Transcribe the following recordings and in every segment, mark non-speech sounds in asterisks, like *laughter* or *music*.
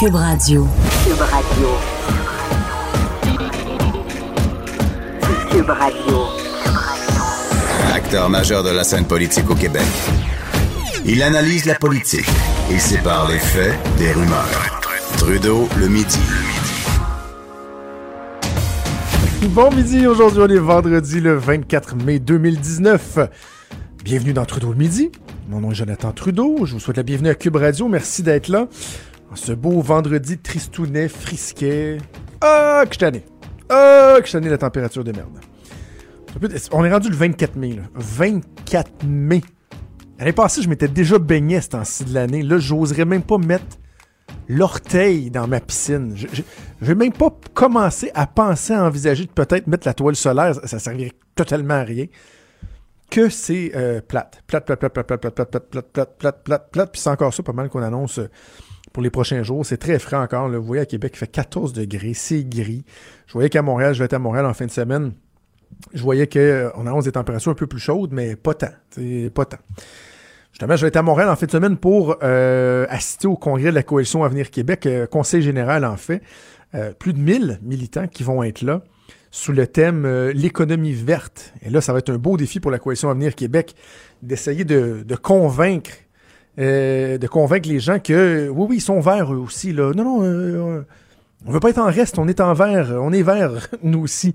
Cube Radio. Cube Radio. Cube Radio. Acteur majeur de la scène politique au Québec. Il analyse la politique et sépare les faits des rumeurs. Trudeau le midi. Bon midi, aujourd'hui on est vendredi le 24 mai 2019. Bienvenue dans Trudeau midi. Mon nom est Jonathan Trudeau. Je vous souhaite la bienvenue à Cube Radio. Merci d'être là. En ce beau vendredi tristounet, frisquet. Ah, que je tanné. Ah, que je tanné la température de merde. On est rendu le 24 mai. Là. 24 mai. L'année passée, je m'étais déjà baigné ce temps-ci de l'année. Là, j'oserais même pas mettre l'orteil dans ma piscine. Je, je, je, vais même pas commencer à penser, à envisager de peut-être mettre la toile solaire. Ça, ça servirait totalement à rien. Que c'est euh, plate. Plate, plate, plate, plate, plate, plate, plate, plate, plate, plate, plate, plate. Puis c'est encore ça, pas mal qu'on annonce pour les prochains jours. C'est très frais encore. Vous voyez, à Québec, il fait 14 degrés. C'est gris. Je voyais qu'à Montréal, je vais être à Montréal en fin de semaine. Je voyais qu'on annonce des températures un peu plus chaudes, mais pas tant. Pas tant. Justement, je vais être à Montréal en fin de semaine pour euh, assister au congrès de la Coalition Avenir Québec, euh, conseil général en fait. Euh, plus de 1000 militants qui vont être là sous le thème euh, l'économie verte. Et là, ça va être un beau défi pour la Coalition Avenir Québec d'essayer de, de, convaincre de convaincre les gens que oui, oui, ils sont verts eux aussi. Là. Non, non, euh, on veut pas être en reste, on est en vert, on est vert, *laughs* nous aussi.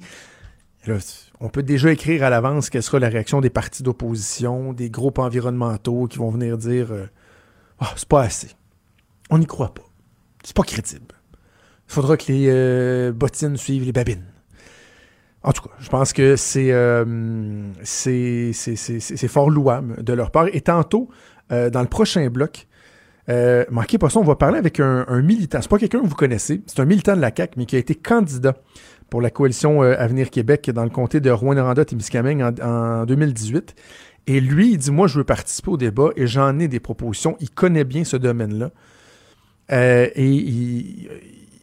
On peut déjà écrire à l'avance quelle sera la réaction des partis d'opposition, des groupes environnementaux qui vont venir dire euh, oh, c'est pas assez. On n'y croit pas. C'est pas crédible. Il faudra que les euh, bottines suivent les babines. En tout cas, je pense que c'est euh, c'est fort louable de leur part. Et tantôt, euh, dans le prochain bloc, euh, manquez pas ça, on va parler avec un, un militant. C'est pas quelqu'un que vous connaissez, c'est un militant de la CAQ, mais qui a été candidat pour la coalition euh, Avenir Québec dans le comté de Rouen-Noranda-Témiscamingue en, en 2018. Et lui, il dit, moi, je veux participer au débat et j'en ai des propositions. Il connaît bien ce domaine-là. Et il,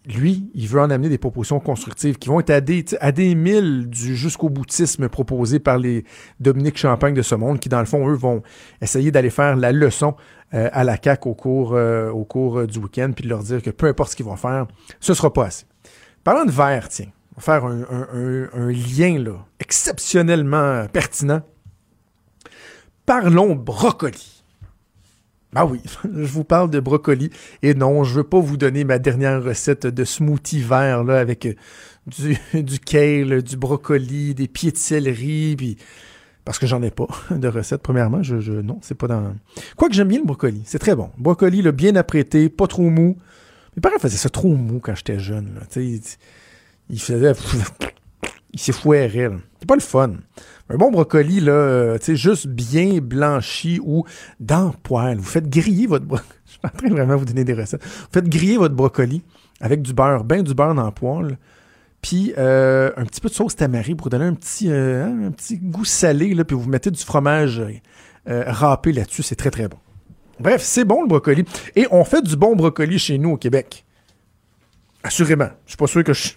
lui, il veut en amener des propositions constructives qui vont être à des, à milles du jusqu'au boutisme proposé par les Dominique Champagne de ce monde, qui, dans le fond, eux, vont essayer d'aller faire la leçon euh, à la CAQ au cours, euh, cours du week-end, puis de leur dire que peu importe ce qu'ils vont faire, ce sera pas assez. Parlant de verre, tiens, on va faire un, un lien là, exceptionnellement pertinent. Parlons brocoli. Ah oui, *laughs* je vous parle de brocoli. Et non, je veux pas vous donner ma dernière recette de smoothie vert là, avec du, *laughs* du kale, du brocoli, des pieds de céleri, puis parce que j'en ai pas *laughs* de recette. Premièrement, je, je non, c'est pas dans. Quoique j'aime bien le brocoli, c'est très bon. Brocoli, le bien apprêté, pas trop mou. Mes parents faisaient ça trop mou quand j'étais jeune. Là. Il, il faisait, il s'effouerait. C'est pas le fun. Un bon brocoli, là, euh, tu sais, juste bien blanchi ou dans poêle. Vous faites griller votre brocoli. *laughs* Je suis en train de vraiment vous donner des recettes. Vous faites griller votre brocoli avec du beurre, bien du beurre dans le poêle. Puis euh, un petit peu de sauce tamari pour donner un petit, euh, un petit goût salé. Là, puis vous mettez du fromage râpé là-dessus. C'est très, très bon. Bref, c'est bon le brocoli. Et on fait du bon brocoli chez nous au Québec. Assurément. Je suis pas sûr que je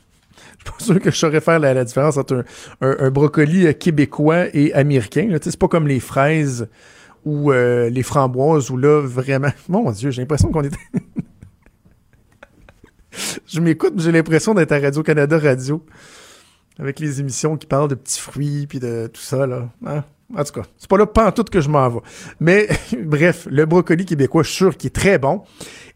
suis *laughs* pas sûr que je saurais faire la, différence entre un, brocoli québécois et américain. C'est pas comme les fraises ou euh, les framboises où là, vraiment... *laughs* Mon Dieu, j'ai l'impression qu'on est... *laughs* je m'écoute, j'ai l'impression d'être à Radio-Canada Radio avec les émissions qui parlent de petits fruits puis de tout ça, là. Hein? En tout cas, c'est pas là tout que je m'en vais. Mais bref, le brocoli québécois, je suis sûr qu'il est très bon.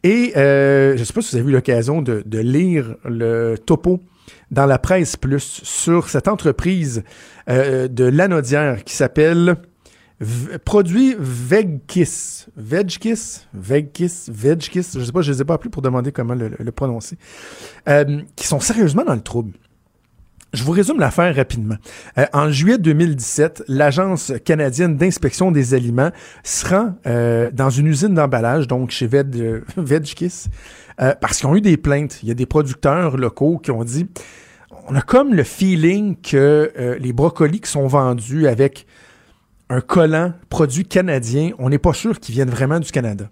Et euh, je sais pas si vous avez eu l'occasion de lire le topo dans la presse plus sur cette entreprise euh, de Lanaudière qui s'appelle Produit Vegkiss. Vegkiss? Vegkiss? Vegkiss? Je sais pas, je les ai pas appelés pour demander comment le, le prononcer. Euh, qui sont sérieusement dans le trouble. Je vous résume l'affaire rapidement. Euh, en juillet 2017, l'Agence canadienne d'inspection des aliments se rend euh, dans une usine d'emballage, donc chez *laughs* Veg, euh, parce qu'ils ont eu des plaintes. Il y a des producteurs locaux qui ont dit on a comme le feeling que les brocolis qui sont vendus avec un collant produit canadien, on n'est pas sûr qu'ils viennent vraiment du Canada.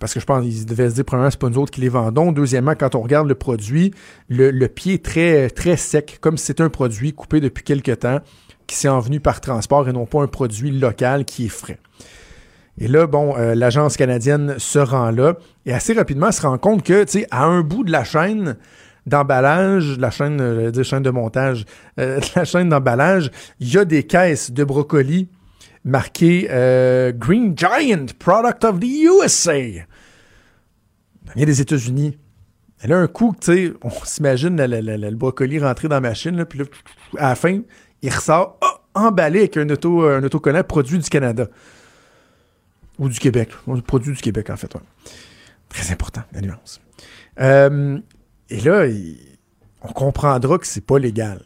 Parce que je pense qu'ils devaient se dire, premièrement, c'est pas nous autres qui les vendons. Deuxièmement, quand on regarde le produit, le, pied est très, très sec, comme si c'était un produit coupé depuis quelque temps, qui s'est envenu par transport et non pas un produit local qui est frais. Et là, bon, euh, l'agence canadienne se rend là et assez rapidement se rend compte que, tu sais, à un bout de la chaîne d'emballage, la chaîne, euh, dire chaîne de montage, euh, *laughs* la chaîne d'emballage, il y a des caisses de brocolis marquées euh, Green Giant, Product of the USA. Ça vient des États-Unis. Et là, un coup, tu sais, on *laughs* s'imagine le brocoli rentrer dans la machine, puis là, à la fin, il ressort ah, emballé avec un, auto, un autocollant produit du Canada. Ou du Québec. Produit du Québec, en fait. ouais. Très important, la nuance. Euh, et là, on comprendra que c'est pas légal.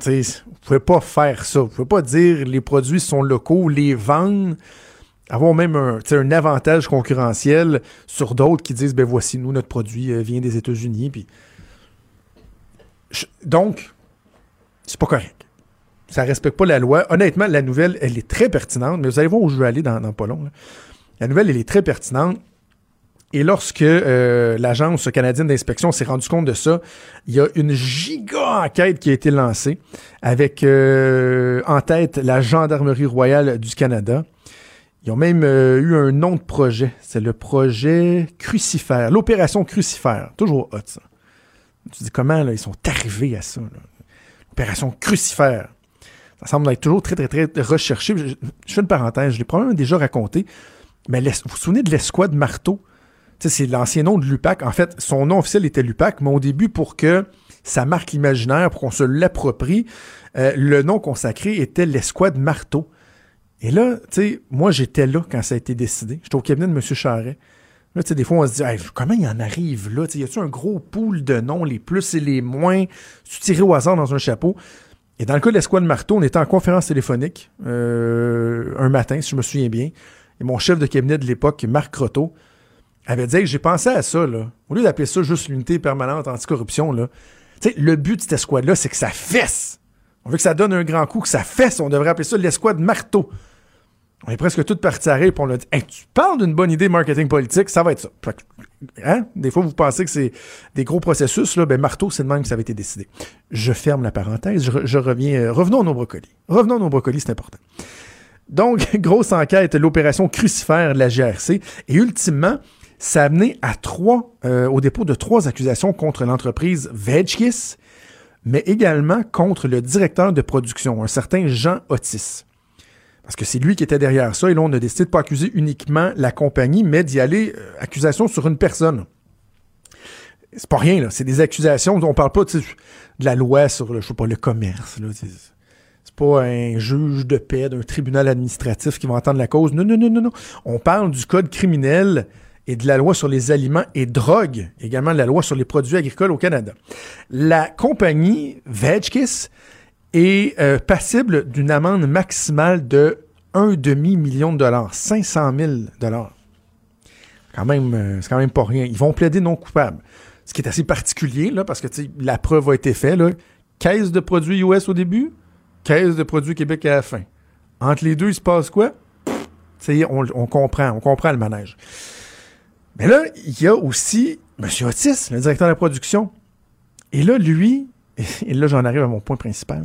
Tu sais, vous pouvez pas faire ça. Vous pouvez pas dire les produits sont locaux, les vendre, avoir même un, un avantage concurrentiel sur d'autres qui disent ben voici nous notre produit euh, vient des États-Unis puis donc c'est pas correct. Ça respecte pas la loi. Honnêtement, la nouvelle, elle est très pertinente, mais vous allez voir où je veux aller dans, pas long. La nouvelle, elle est très pertinente. Et lorsque euh, l'Agence canadienne d'inspection s'est rendu compte de ça, il y a une giga enquête qui a été lancée avec euh, en tête la Gendarmerie royale du Canada. Ils ont même euh, eu un nom de projet. C'est le projet Crucifère, l'opération Crucifère. Toujours hot, ça. Tu te dis comment ils sont arrivés à ça. là? Opération Crucifère. Ça semble être toujours très, très, très recherché. Je, je fais une parenthèse, je l'ai probablement déjà raconté. Mais vous vous souvenez de l'escouade marteau? C'est l'ancien nom de l'UPAC. En fait, son nom officiel était l'UPAC, mais au début, pour que ça marque l'imaginaire, pour qu'on se l'approprie, euh, le nom consacré était l'escouade marteau. Et là, tu sais, moi, j'étais là quand ça a été décidé. J'étais au cabinet de M. Charret. Là, tu sais, des fois, on se dit, comment il en arrive là? Y a-tu un gros pool de noms, les plus et les moins, tu tiré au hasard dans un chapeau? Et dans le cas de l'escouade marteau, on était en conférence téléphonique euh, un matin, si je me souviens bien. Et mon chef de cabinet de l'époque, Marc Croteau, avait dit j'ai pensé à ça, là. Au lieu d'appeler ça juste l'unité permanente anticorruption, là. Tu sais, le but de cette escouade-là, c'est que ça fesse. On veut que ça donne un grand coup, que ça fesse. On devrait appeler ça l'escouade marteau. On est presque tous partis à rire, puis on a dit Hey, tu parles d'une bonne idée marketing politique, ça va être ça. Hein? Des fois, vous pensez que c'est des gros processus, là. Ben, marteau, c'est de même que ça avait été décidé. Je ferme la parenthèse, je, je reviens. euh, revenons à nos brocolis. Revenons à nos brocolis, c'est important. Donc, *laughs* grosse enquête, l'opération crucifère de la GRC. Et ultimement, ça a amené à trois, euh, au dépôt de trois accusations contre l'entreprise Vegkiss, mais également contre le directeur de production, un certain Jean Otis. Parce que c'est lui qui était derrière ça, et là, on a décidé de pas accuser uniquement la compagnie, mais d'y aller euh, accusation sur une personne. C'est pas rien, là. C'est des accusations. On parle pas de la loi sur le, je sais pas, le commerce. Là, c'est pas un juge de paix d'un tribunal administratif qui va entendre la cause. Non, non, non, non, non. On parle du code criminel et de la loi sur les aliments et drogues, également de la loi sur les produits agricoles au Canada. La compagnie Vegkiss est euh, passible d'une amende maximale de un demi-million de dollars, 500 000 dollars. Euh, c'est quand même pas rien. Ils vont plaider non coupable. Ce qui est assez particulier, là, parce que la preuve a été faite. Là. Caisse de produits US au début, caisse de produits Québec à la fin. Entre les deux, il se passe quoi? Sais, on, on comprend, on comprend le manège. Mais là, il y a aussi M. Otis, le directeur de la production. Et là, lui, *laughs* et là, j'en arrive à mon point principal.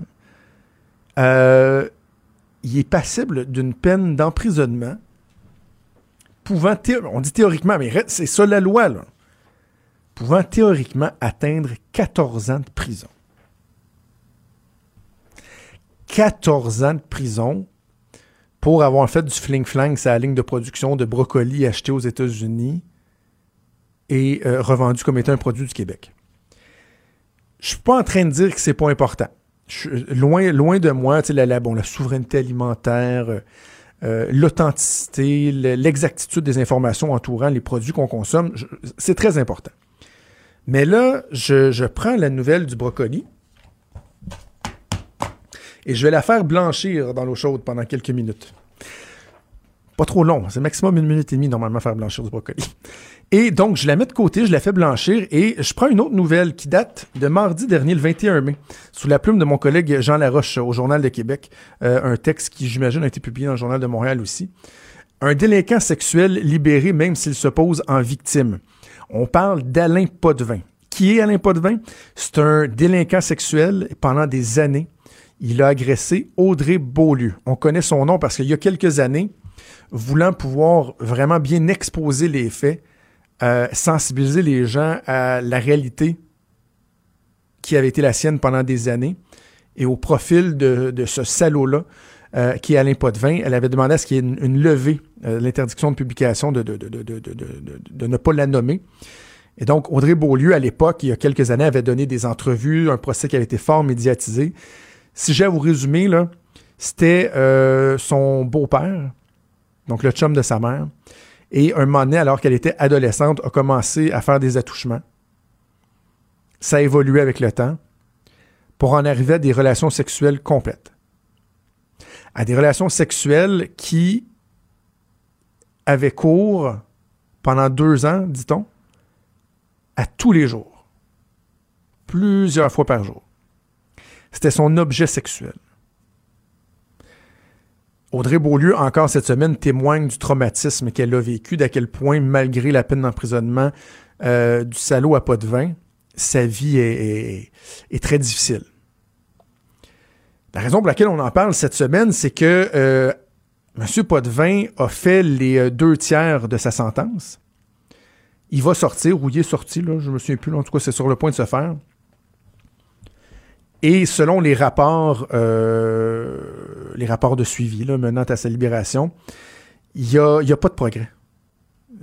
Euh, il est passible d'une peine d'emprisonnement pouvant, on dit théoriquement, mais c'est ça la loi, là, pouvant théoriquement atteindre 14 ans de prison. 14 ans de prison pour avoir fait du fling-flang la ligne de production de brocolis acheté aux États-Unis et euh, revendu comme étant un produit du Québec. Je suis pas en train de dire que c'est pas important. Je- loin, loin de moi, la, la- bon, la souveraineté alimentaire, euh, euh, l'authenticité, le- l'exactitude des informations entourant les produits qu'on consomme, c'est très important. Mais là, je prends la nouvelle du brocoli et je vais la faire blanchir dans l'eau chaude pendant quelques minutes. Pas trop long, c'est maximum une minute et demie normalement faire blanchir du brocoli. Et donc, je la mets de côté, je la fais blanchir et je prends une autre nouvelle qui date de mardi dernier, le 21 mai, sous la plume de mon collègue Jean Laroche au Journal de Québec. Euh, un texte qui, j'imagine, a été publié dans le Journal de Montréal aussi. Un délinquant sexuel libéré même s'il se pose en victime. On parle d'Alain Potvin. Qui est Alain Potvin? C'est un délinquant sexuel pendant des années. Il a agressé Audrey Beaulieu. On connaît son nom parce qu'il y a quelques années, voulant pouvoir vraiment bien exposer les faits, euh, sensibiliser les gens à la réalité qui avait été la sienne pendant des années et au profil de, ce salaud-là, euh, qui est Alain Potvin. Elle avait demandé à ce qu'il y ait une, levée, euh, l'interdiction de publication, de, de, de, ne pas la nommer. Et donc, Audrey Beaulieu, à l'époque, il y a quelques années, avait donné des entrevues, un procès qui avait été fort médiatisé. Si j'ai à vous résumer, c'était son beau-père, donc le chum de sa mère, et un moment donné, alors qu'elle était adolescente, a commencé à faire des attouchements. Ça a évolué avec le temps pour en arriver à des relations sexuelles complètes. À des relations sexuelles qui avaient cours pendant deux ans, dit-on, à tous les jours. Plusieurs fois par jour. C'était son objet sexuel. Audrey Beaulieu, encore cette semaine, témoigne du traumatisme qu'elle a vécu, d'à quel point, malgré la peine d'emprisonnement euh, du salaud à pas sa vie est, très difficile. La raison pour laquelle on en parle cette semaine, c'est que euh, M. Potvin a fait les euh, deux tiers de sa sentence. Il va sortir, ou il est sorti, là, je me souviens plus, en tout cas, c'est sur le point de se faire. Et selon les rapports, euh, les rapports de suivi menant à sa libération, il n'y a, pas de progrès.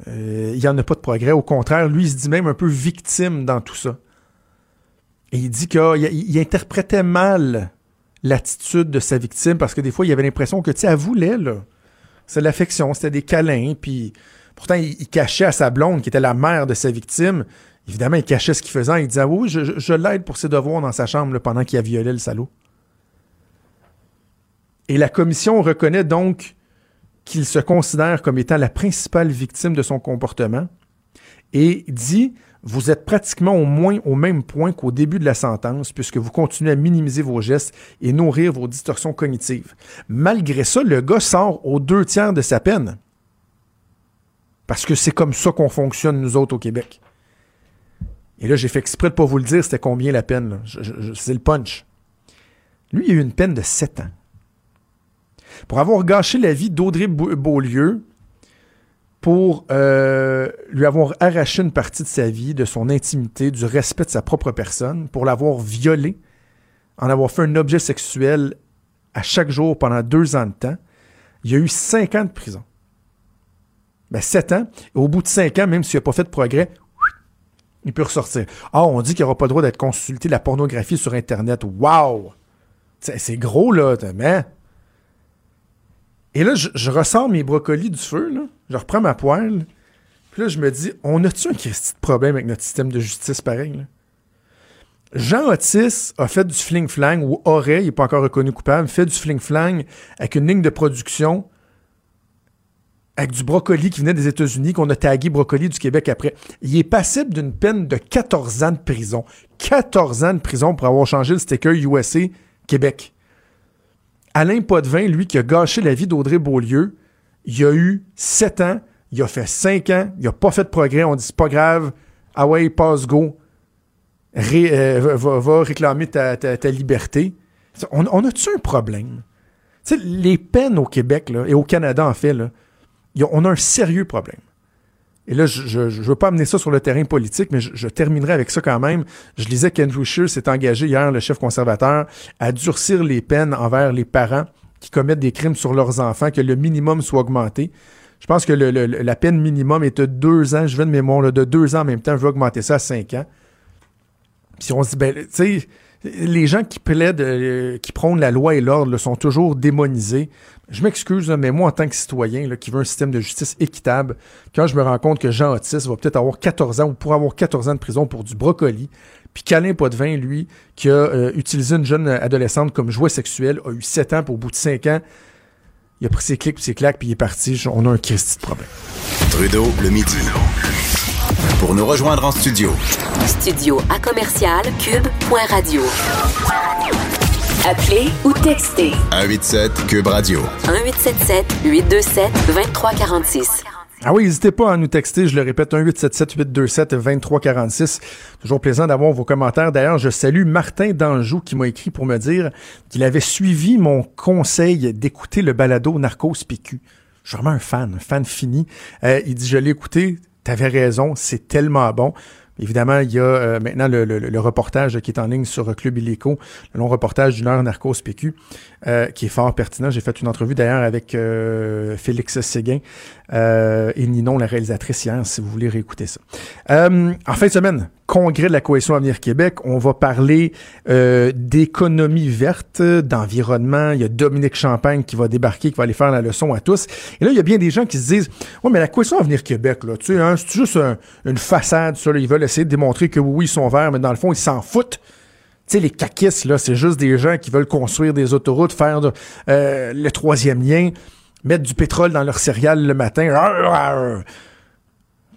Euh, il n'y en a pas de progrès. Au contraire, lui, il se dit même un peu victime dans tout ça. Et il dit qu'il interprétait mal l'attitude de sa victime parce que des fois, il avait l'impression que, tu sais, elle voulait, là. C'est l'affection, c'était des câlins, puis pourtant, il, cachait à sa blonde, qui était la mère de sa victime, Évidemment, il cachait ce qu'il faisait. Il disait Oui, je, l'aide pour ses devoirs dans sa chambre pendant qu'il a violé le salaud. Et la commission reconnaît donc qu'il se considère comme étant la principale victime de son comportement et dit Vous êtes pratiquement au moins au même point qu'au début de la sentence, puisque vous continuez à minimiser vos gestes et nourrir vos distorsions cognitives. Malgré ça, le gars sort aux deux tiers de sa peine. Parce que c'est comme ça qu'on fonctionne, nous autres, au Québec. Et là, j'ai fait exprès de pas vous le dire, c'était combien la peine. C'est le punch. Lui, il a eu une peine de 7 ans. Pour avoir gâché la vie d'Audrey Beaulieu, pour euh, lui avoir arraché une partie de sa vie, de son intimité, du respect de sa propre personne, pour l'avoir violé, en avoir fait un objet sexuel à chaque jour pendant deux ans de temps, il y a eu cinq ans de prison. Ben, sept ans. Et au bout de cinq ans, même s'il n'a pas fait de progrès, il peut ressortir. Ah, on dit qu'il n'aura pas le droit d'être consulté la pornographie sur Internet. Wow! C'est gros, là, mais. Et là, je, ressors mes brocolis du feu, là. Je reprends ma poêle. Puis là, je me dis, on a-tu un petit problème avec notre système de justice pareil, là? Jean Otis a fait du fling-flang, ou aurait, il n'est pas encore reconnu coupable, fait du fling-flang avec une ligne de production avec du brocoli qui venait des États-Unis, qu'on a tagué brocoli du Québec après. Il est passible d'une peine de 14 ans de prison. 14 ans de prison pour avoir changé le sticker USA Québec. Alain Potvin, lui, qui a gâché la vie d'Audrey Beaulieu, il a eu 7 ans, il a fait 5 ans, il n'a pas fait de progrès, on dit c'est pas grave, ah ouais, passe go, euh, va, réclamer ta, liberté. On, a-tu un problème? les peines au Québec et au Canada, en fait, là, on a un sérieux problème. Et là, je ne veux pas amener ça sur le terrain politique, mais je, terminerai avec ça quand même. Je lisais qu'Andrew Scheer s'est engagé hier, le chef conservateur, à durcir les peines envers les parents qui commettent des crimes sur leurs enfants, que le minimum soit augmenté. Je pense que la peine minimum est de deux ans. Je vais de mémoire, de deux ans en même temps. Je vais augmenter ça à cinq ans. Puis on se dit, ben, tu sais, les gens qui plaident, euh, qui prônent la loi et l'ordre sont toujours démonisés. Je m'excuse, mais moi, en tant que citoyen là, qui veut un système de justice équitable, quand je me rends compte que Jean Otis va peut-être avoir 14 ans ou pourra avoir 14 ans de prison pour du brocoli, puis qu'Alain Potvin, lui, qui a euh, utilisé une jeune adolescente comme jouet sexuel, a eu 7 ans, pour au bout de 5 ans, il a pris ses clics, puis ses claques, puis il est parti. On a un Christy de problème. Trudeau, le midi. Pour nous rejoindre en studio, Studio à commercial cube.radio. Appelez ou textez 187 Cube Radio. 1877 827 2346. Ah oui, n'hésitez pas à nous texter, je le répète, 1-877-827-2346. Toujours plaisant d'avoir vos commentaires. D'ailleurs, je salue Martin Danjou qui m'a écrit pour me dire qu'il avait suivi mon conseil d'écouter le balado Narcos PQ. Je suis vraiment un fan, un fan fini. Euh, il dit, je l'ai écouté, t'avais raison, c'est tellement bon. Évidemment, il y a euh, maintenant le, reportage qui est en ligne sur Club Illico, le long reportage d'une heure Narcos PQ, euh, qui est fort pertinent. J'ai fait une entrevue d'ailleurs avec euh, Félix Séguin euh, et Ninon, la réalisatrice hier, si vous voulez réécouter ça. Euh, en fin de semaine, congrès de la Coalition Avenir Québec, on va parler euh, d'économie verte, d'environnement. Il y a Dominique Champagne qui va débarquer, qui va aller faire la leçon à tous. Et là, il y a bien des gens qui se disent, ouais, mais la Coalition Avenir Québec, là, tu sais, hein, c'est juste un- une façade, ça, là. ils veulent essayer de démontrer que oui, ils sont verts, mais dans le fond, ils s'en foutent. Sais, les caquistes, là, c'est juste des gens qui veulent construire des autoroutes, faire euh, le troisième lien, mettre du pétrole dans leur céréales le matin.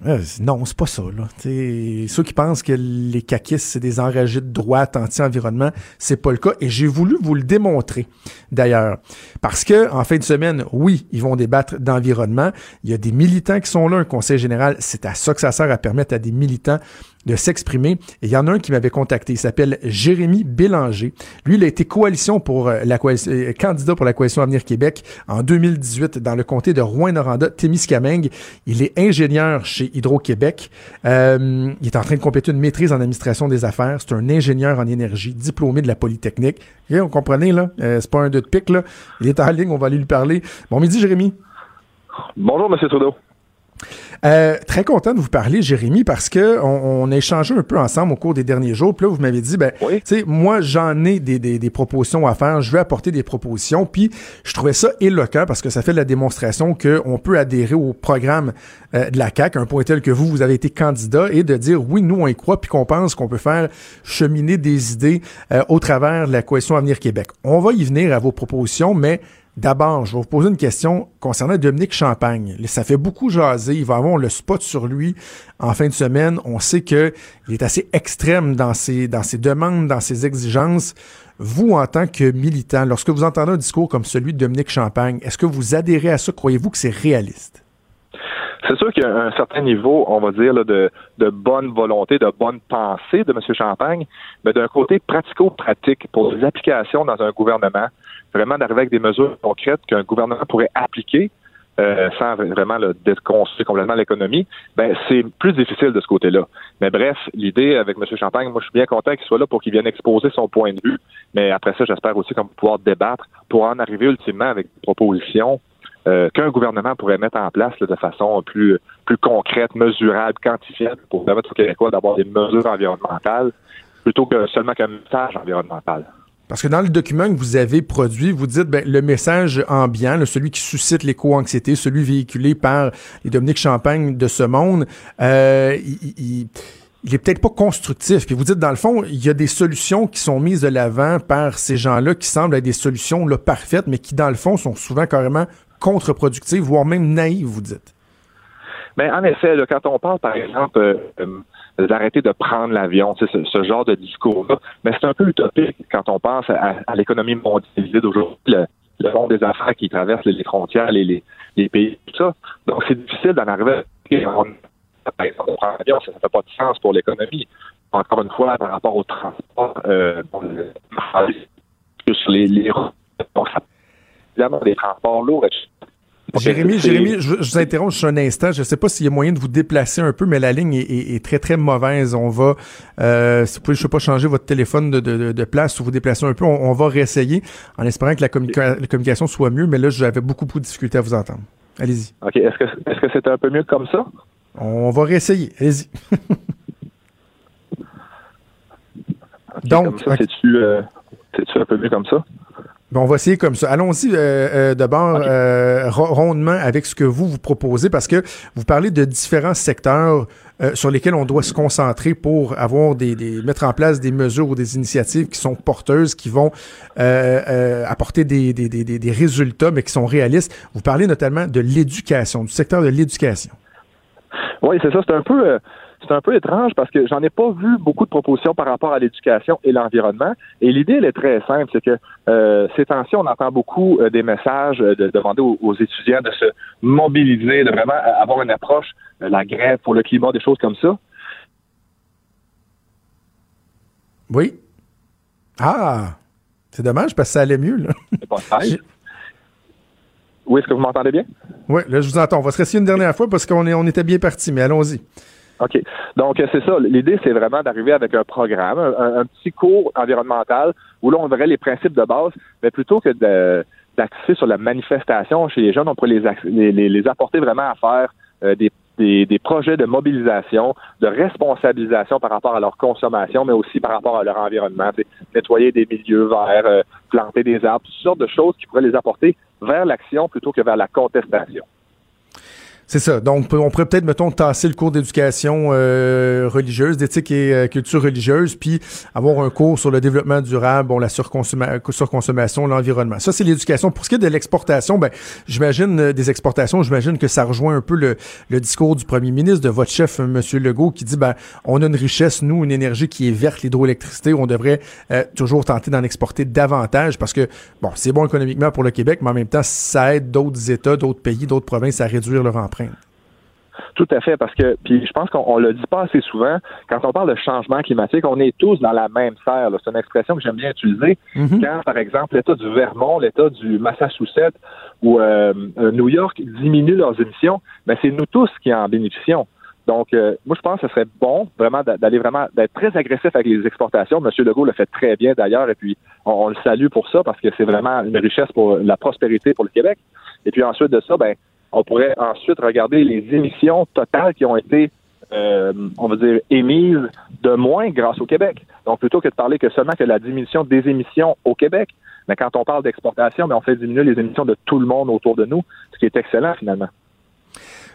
Euh, non, c'est pas ça. Là. Ceux qui pensent que les caquistes, c'est des enragés de droite anti-environnement, c'est pas le cas. Et j'ai voulu vous le démontrer, d'ailleurs. Parce que en fin de semaine, oui, ils vont débattre d'environnement. Il y a des militants qui sont là, un conseil général. C'est à ça que ça sert à permettre à des militants de s'exprimer. Et il y en a un qui m'avait contacté. Il s'appelle Jérémy Bélanger. Lui, il a été coalition pour euh, la coalition, euh, candidat pour la coalition Avenir Québec en 2018 dans le comté de Rouen-Noranda, Témiscamingue. Il est ingénieur chez Hydro-Québec. Euh, il est en train de compléter une maîtrise en administration des affaires. C'est un ingénieur en énergie, diplômé de la Polytechnique. Et on comprenez, là? C'est pas un deux de pique, là. Il est en ligne, on va aller lui parler. Bon midi, Jérémy. Bonjour, M. Trudeau. Euh, très content de vous parler, Jérémy, parce que on, on a échangé un peu ensemble au cours des derniers jours. Puis là, vous m'avez dit, ben, Oui. tu sais, moi, j'en ai des, des, des propositions à faire. Je vais apporter des propositions. Puis je trouvais ça éloquent parce que ça fait la démonstration qu'on peut adhérer au programme euh, de la CAQ, un point tel que vous, vous avez été candidat, et de dire, oui, nous, on y croit, puis qu'on pense qu'on peut faire cheminer des idées euh, au travers de la coalition Avenir Québec. On va y venir à vos propositions, mais D'abord, je vais vous poser une question concernant Dominique Champagne. Ça fait beaucoup jaser. Il va avoir le spot sur lui en fin de semaine. On sait que il est assez extrême dans ses, dans ses demandes, dans ses exigences. Vous, en tant que militant, lorsque vous entendez un discours comme celui de Dominique Champagne, est-ce que vous adhérez à ça? Croyez-vous que c'est réaliste? C'est sûr qu'il y a un certain niveau, on va dire, de, de bonne volonté, de bonne pensée de M. Champagne, mais d'un côté pratico-pratique pour les applications dans un gouvernement, vraiment d'arriver avec des mesures concrètes qu'un gouvernement pourrait appliquer euh, sans vraiment déconstruire complètement l'économie, ben c'est plus difficile de ce côté-là. Mais bref, l'idée avec M. Champagne, moi je suis bien content qu'il soit là pour qu'il vienne exposer son point de vue, mais après ça, j'espère aussi qu'on va pouvoir débattre pour en arriver ultimement avec des propositions euh, qu'un gouvernement pourrait mettre en place là, de façon plus, plus concrète, mesurable, quantifiable pour permettre aux Québécois d'avoir des mesures environnementales plutôt que seulement qu'un message environnemental. Parce que dans le document que vous avez produit, vous dites ben, le message ambiant, celui qui suscite l'éco-anxiété, celui véhiculé par les Dominique Champagne de ce monde, euh, il, il- est peut-être pas constructif. Puis vous dites, dans le fond, il y a des solutions qui sont mises de l'avant par ces gens-là qui semblent être des solutions là, parfaites, mais qui, dans le fond, sont souvent carrément contre-productives, voire même naïves, vous dites. Mais en effet, quand on parle, par exemple, euh, euh, d'arrêter de prendre l'avion, ce, ce genre de discours-là, mais c'est un peu utopique quand on pense à, à l'économie mondialisée d'aujourd'hui, le, monde des affaires qui traverse les, frontières, les, les, pays, tout ça. Donc, c'est difficile d'en arriver à on- on prend l'avion, ça ne fait pas de sens pour l'économie. Encore une fois, par rapport au transport, euh, sur les, les routes, évidemment, des transports lourds. Jérémy, Jérémy, je, je vous interromps juste un instant. Je ne sais pas s'il y a moyen de vous déplacer un peu, mais la ligne est, est- est très, très mauvaise. On va, euh, si vous pouvez, je sais pas, changer votre téléphone de, de- de- place ou vous déplacer un peu, on, on va réessayer en espérant que la, communica- la communication soit mieux, mais là, j'avais beaucoup, beaucoup de difficultés à vous entendre. Allez-y. OK. Est-ce que est-ce que c'est un peu mieux comme ça? On va réessayer. Allez-y. *laughs* OK, Donc, c'est-tu euh, un peu mieux comme ça? Bon, on va essayer comme ça. Allons-y euh, euh, d'abord euh, ro- rondement avec ce que vous vous proposez parce que vous parlez de différents secteurs euh, sur lesquels on doit se concentrer pour avoir des, des mettre en place des mesures ou des initiatives qui sont porteuses, qui vont euh, euh, apporter des, des, des, des- des résultats, mais qui sont réalistes. Vous parlez notamment de l'éducation, du secteur de l'éducation. Oui, c'est ça. C'est un peu, euh, c'est un peu étrange parce que j'en ai pas vu beaucoup de propositions par rapport à l'éducation et l'environnement. Et l'idée, elle est très simple, c'est que euh, ces temps-ci, on entend beaucoup euh, des messages euh, de demander aux, aux étudiants de se mobiliser, de vraiment avoir une approche, la grève pour le climat, des choses comme ça. Oui. Ah, c'est dommage parce que ça allait mieux. Là. C'est Oui, est-ce que vous m'entendez bien? Oui, là, je vous entends. On va se réessayer une dernière fois parce qu'on est, on était bien parti, mais allons-y. OK. Donc, euh, c'est ça. L'idée, c'est vraiment d'arriver avec un programme, un, un petit cours environnemental où là, on verrait les principes de base, mais plutôt que d'axer sur la manifestation chez les jeunes, on pourrait les, les, les- apporter vraiment à faire euh, des, des, des projets de mobilisation, de responsabilisation par rapport à leur consommation, mais aussi par rapport à leur environnement. Nettoyer des milieux verts, euh, planter des arbres, toutes sortes de choses qui pourraient les apporter vers l'action plutôt que vers la contestation. C'est ça. Donc, on pourrait peut-être, mettons, tasser le cours d'éducation euh, religieuse, d'éthique et euh, culture religieuse, puis avoir un cours sur le développement durable, bon, la surconsomma- surconsommation, l'environnement. Ça, c'est l'éducation. Pour ce qui est de l'exportation, ben, j'imagine euh, des exportations, j'imagine que ça rejoint un peu le, discours du premier ministre, de votre chef, euh, Monsieur Legault, qui dit, ben, on a une richesse, nous, une énergie qui est verte, l'hydroélectricité, on devrait toujours tenter d'en exporter davantage parce que, bon, c'est bon économiquement pour le Québec, mais en même temps, ça aide d'autres États, d'autres pays, d'autres provinces à réduire leur empreinte. Tout à fait, parce que, puis je pense qu'on on le dit pas assez souvent, quand on parle de changement climatique, on est tous dans la même serre. C'est une expression que j'aime bien utiliser. Mhm. Quand, par exemple, l'État du Vermont, l'État du Massachusetts ou euh, New York diminuent leurs émissions, ben c'est nous tous qui en bénéficions. Donc, euh, moi, je pense que ce serait bon vraiment d'a- d'aller vraiment d'être très agressif avec les exportations. Monsieur Legault le fait très bien d'ailleurs, et puis on, on le salue pour ça parce que c'est vraiment une richesse pour la prospérité pour le Québec. Et puis ensuite de ça, ben on pourrait ensuite regarder les émissions totales qui ont été, euh, on va dire, émises de moins grâce au Québec. Donc, plutôt que de parler que seulement que la diminution des émissions au Québec, mais quand on parle d'exportation, mais on fait diminuer les émissions de tout le monde autour de nous, ce qui est excellent finalement.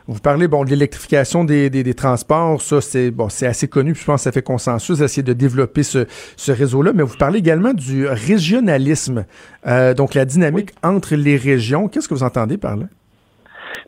Vous parlez bon de l'électrification des, des, des transports, ça c'est bon, c'est assez connu, puis je pense que ça fait consensus d'essayer de développer ce, ce réseau-là. Mais vous parlez également du régionalisme, euh, donc la dynamique entre les régions. Qu'est-ce que vous entendez par là?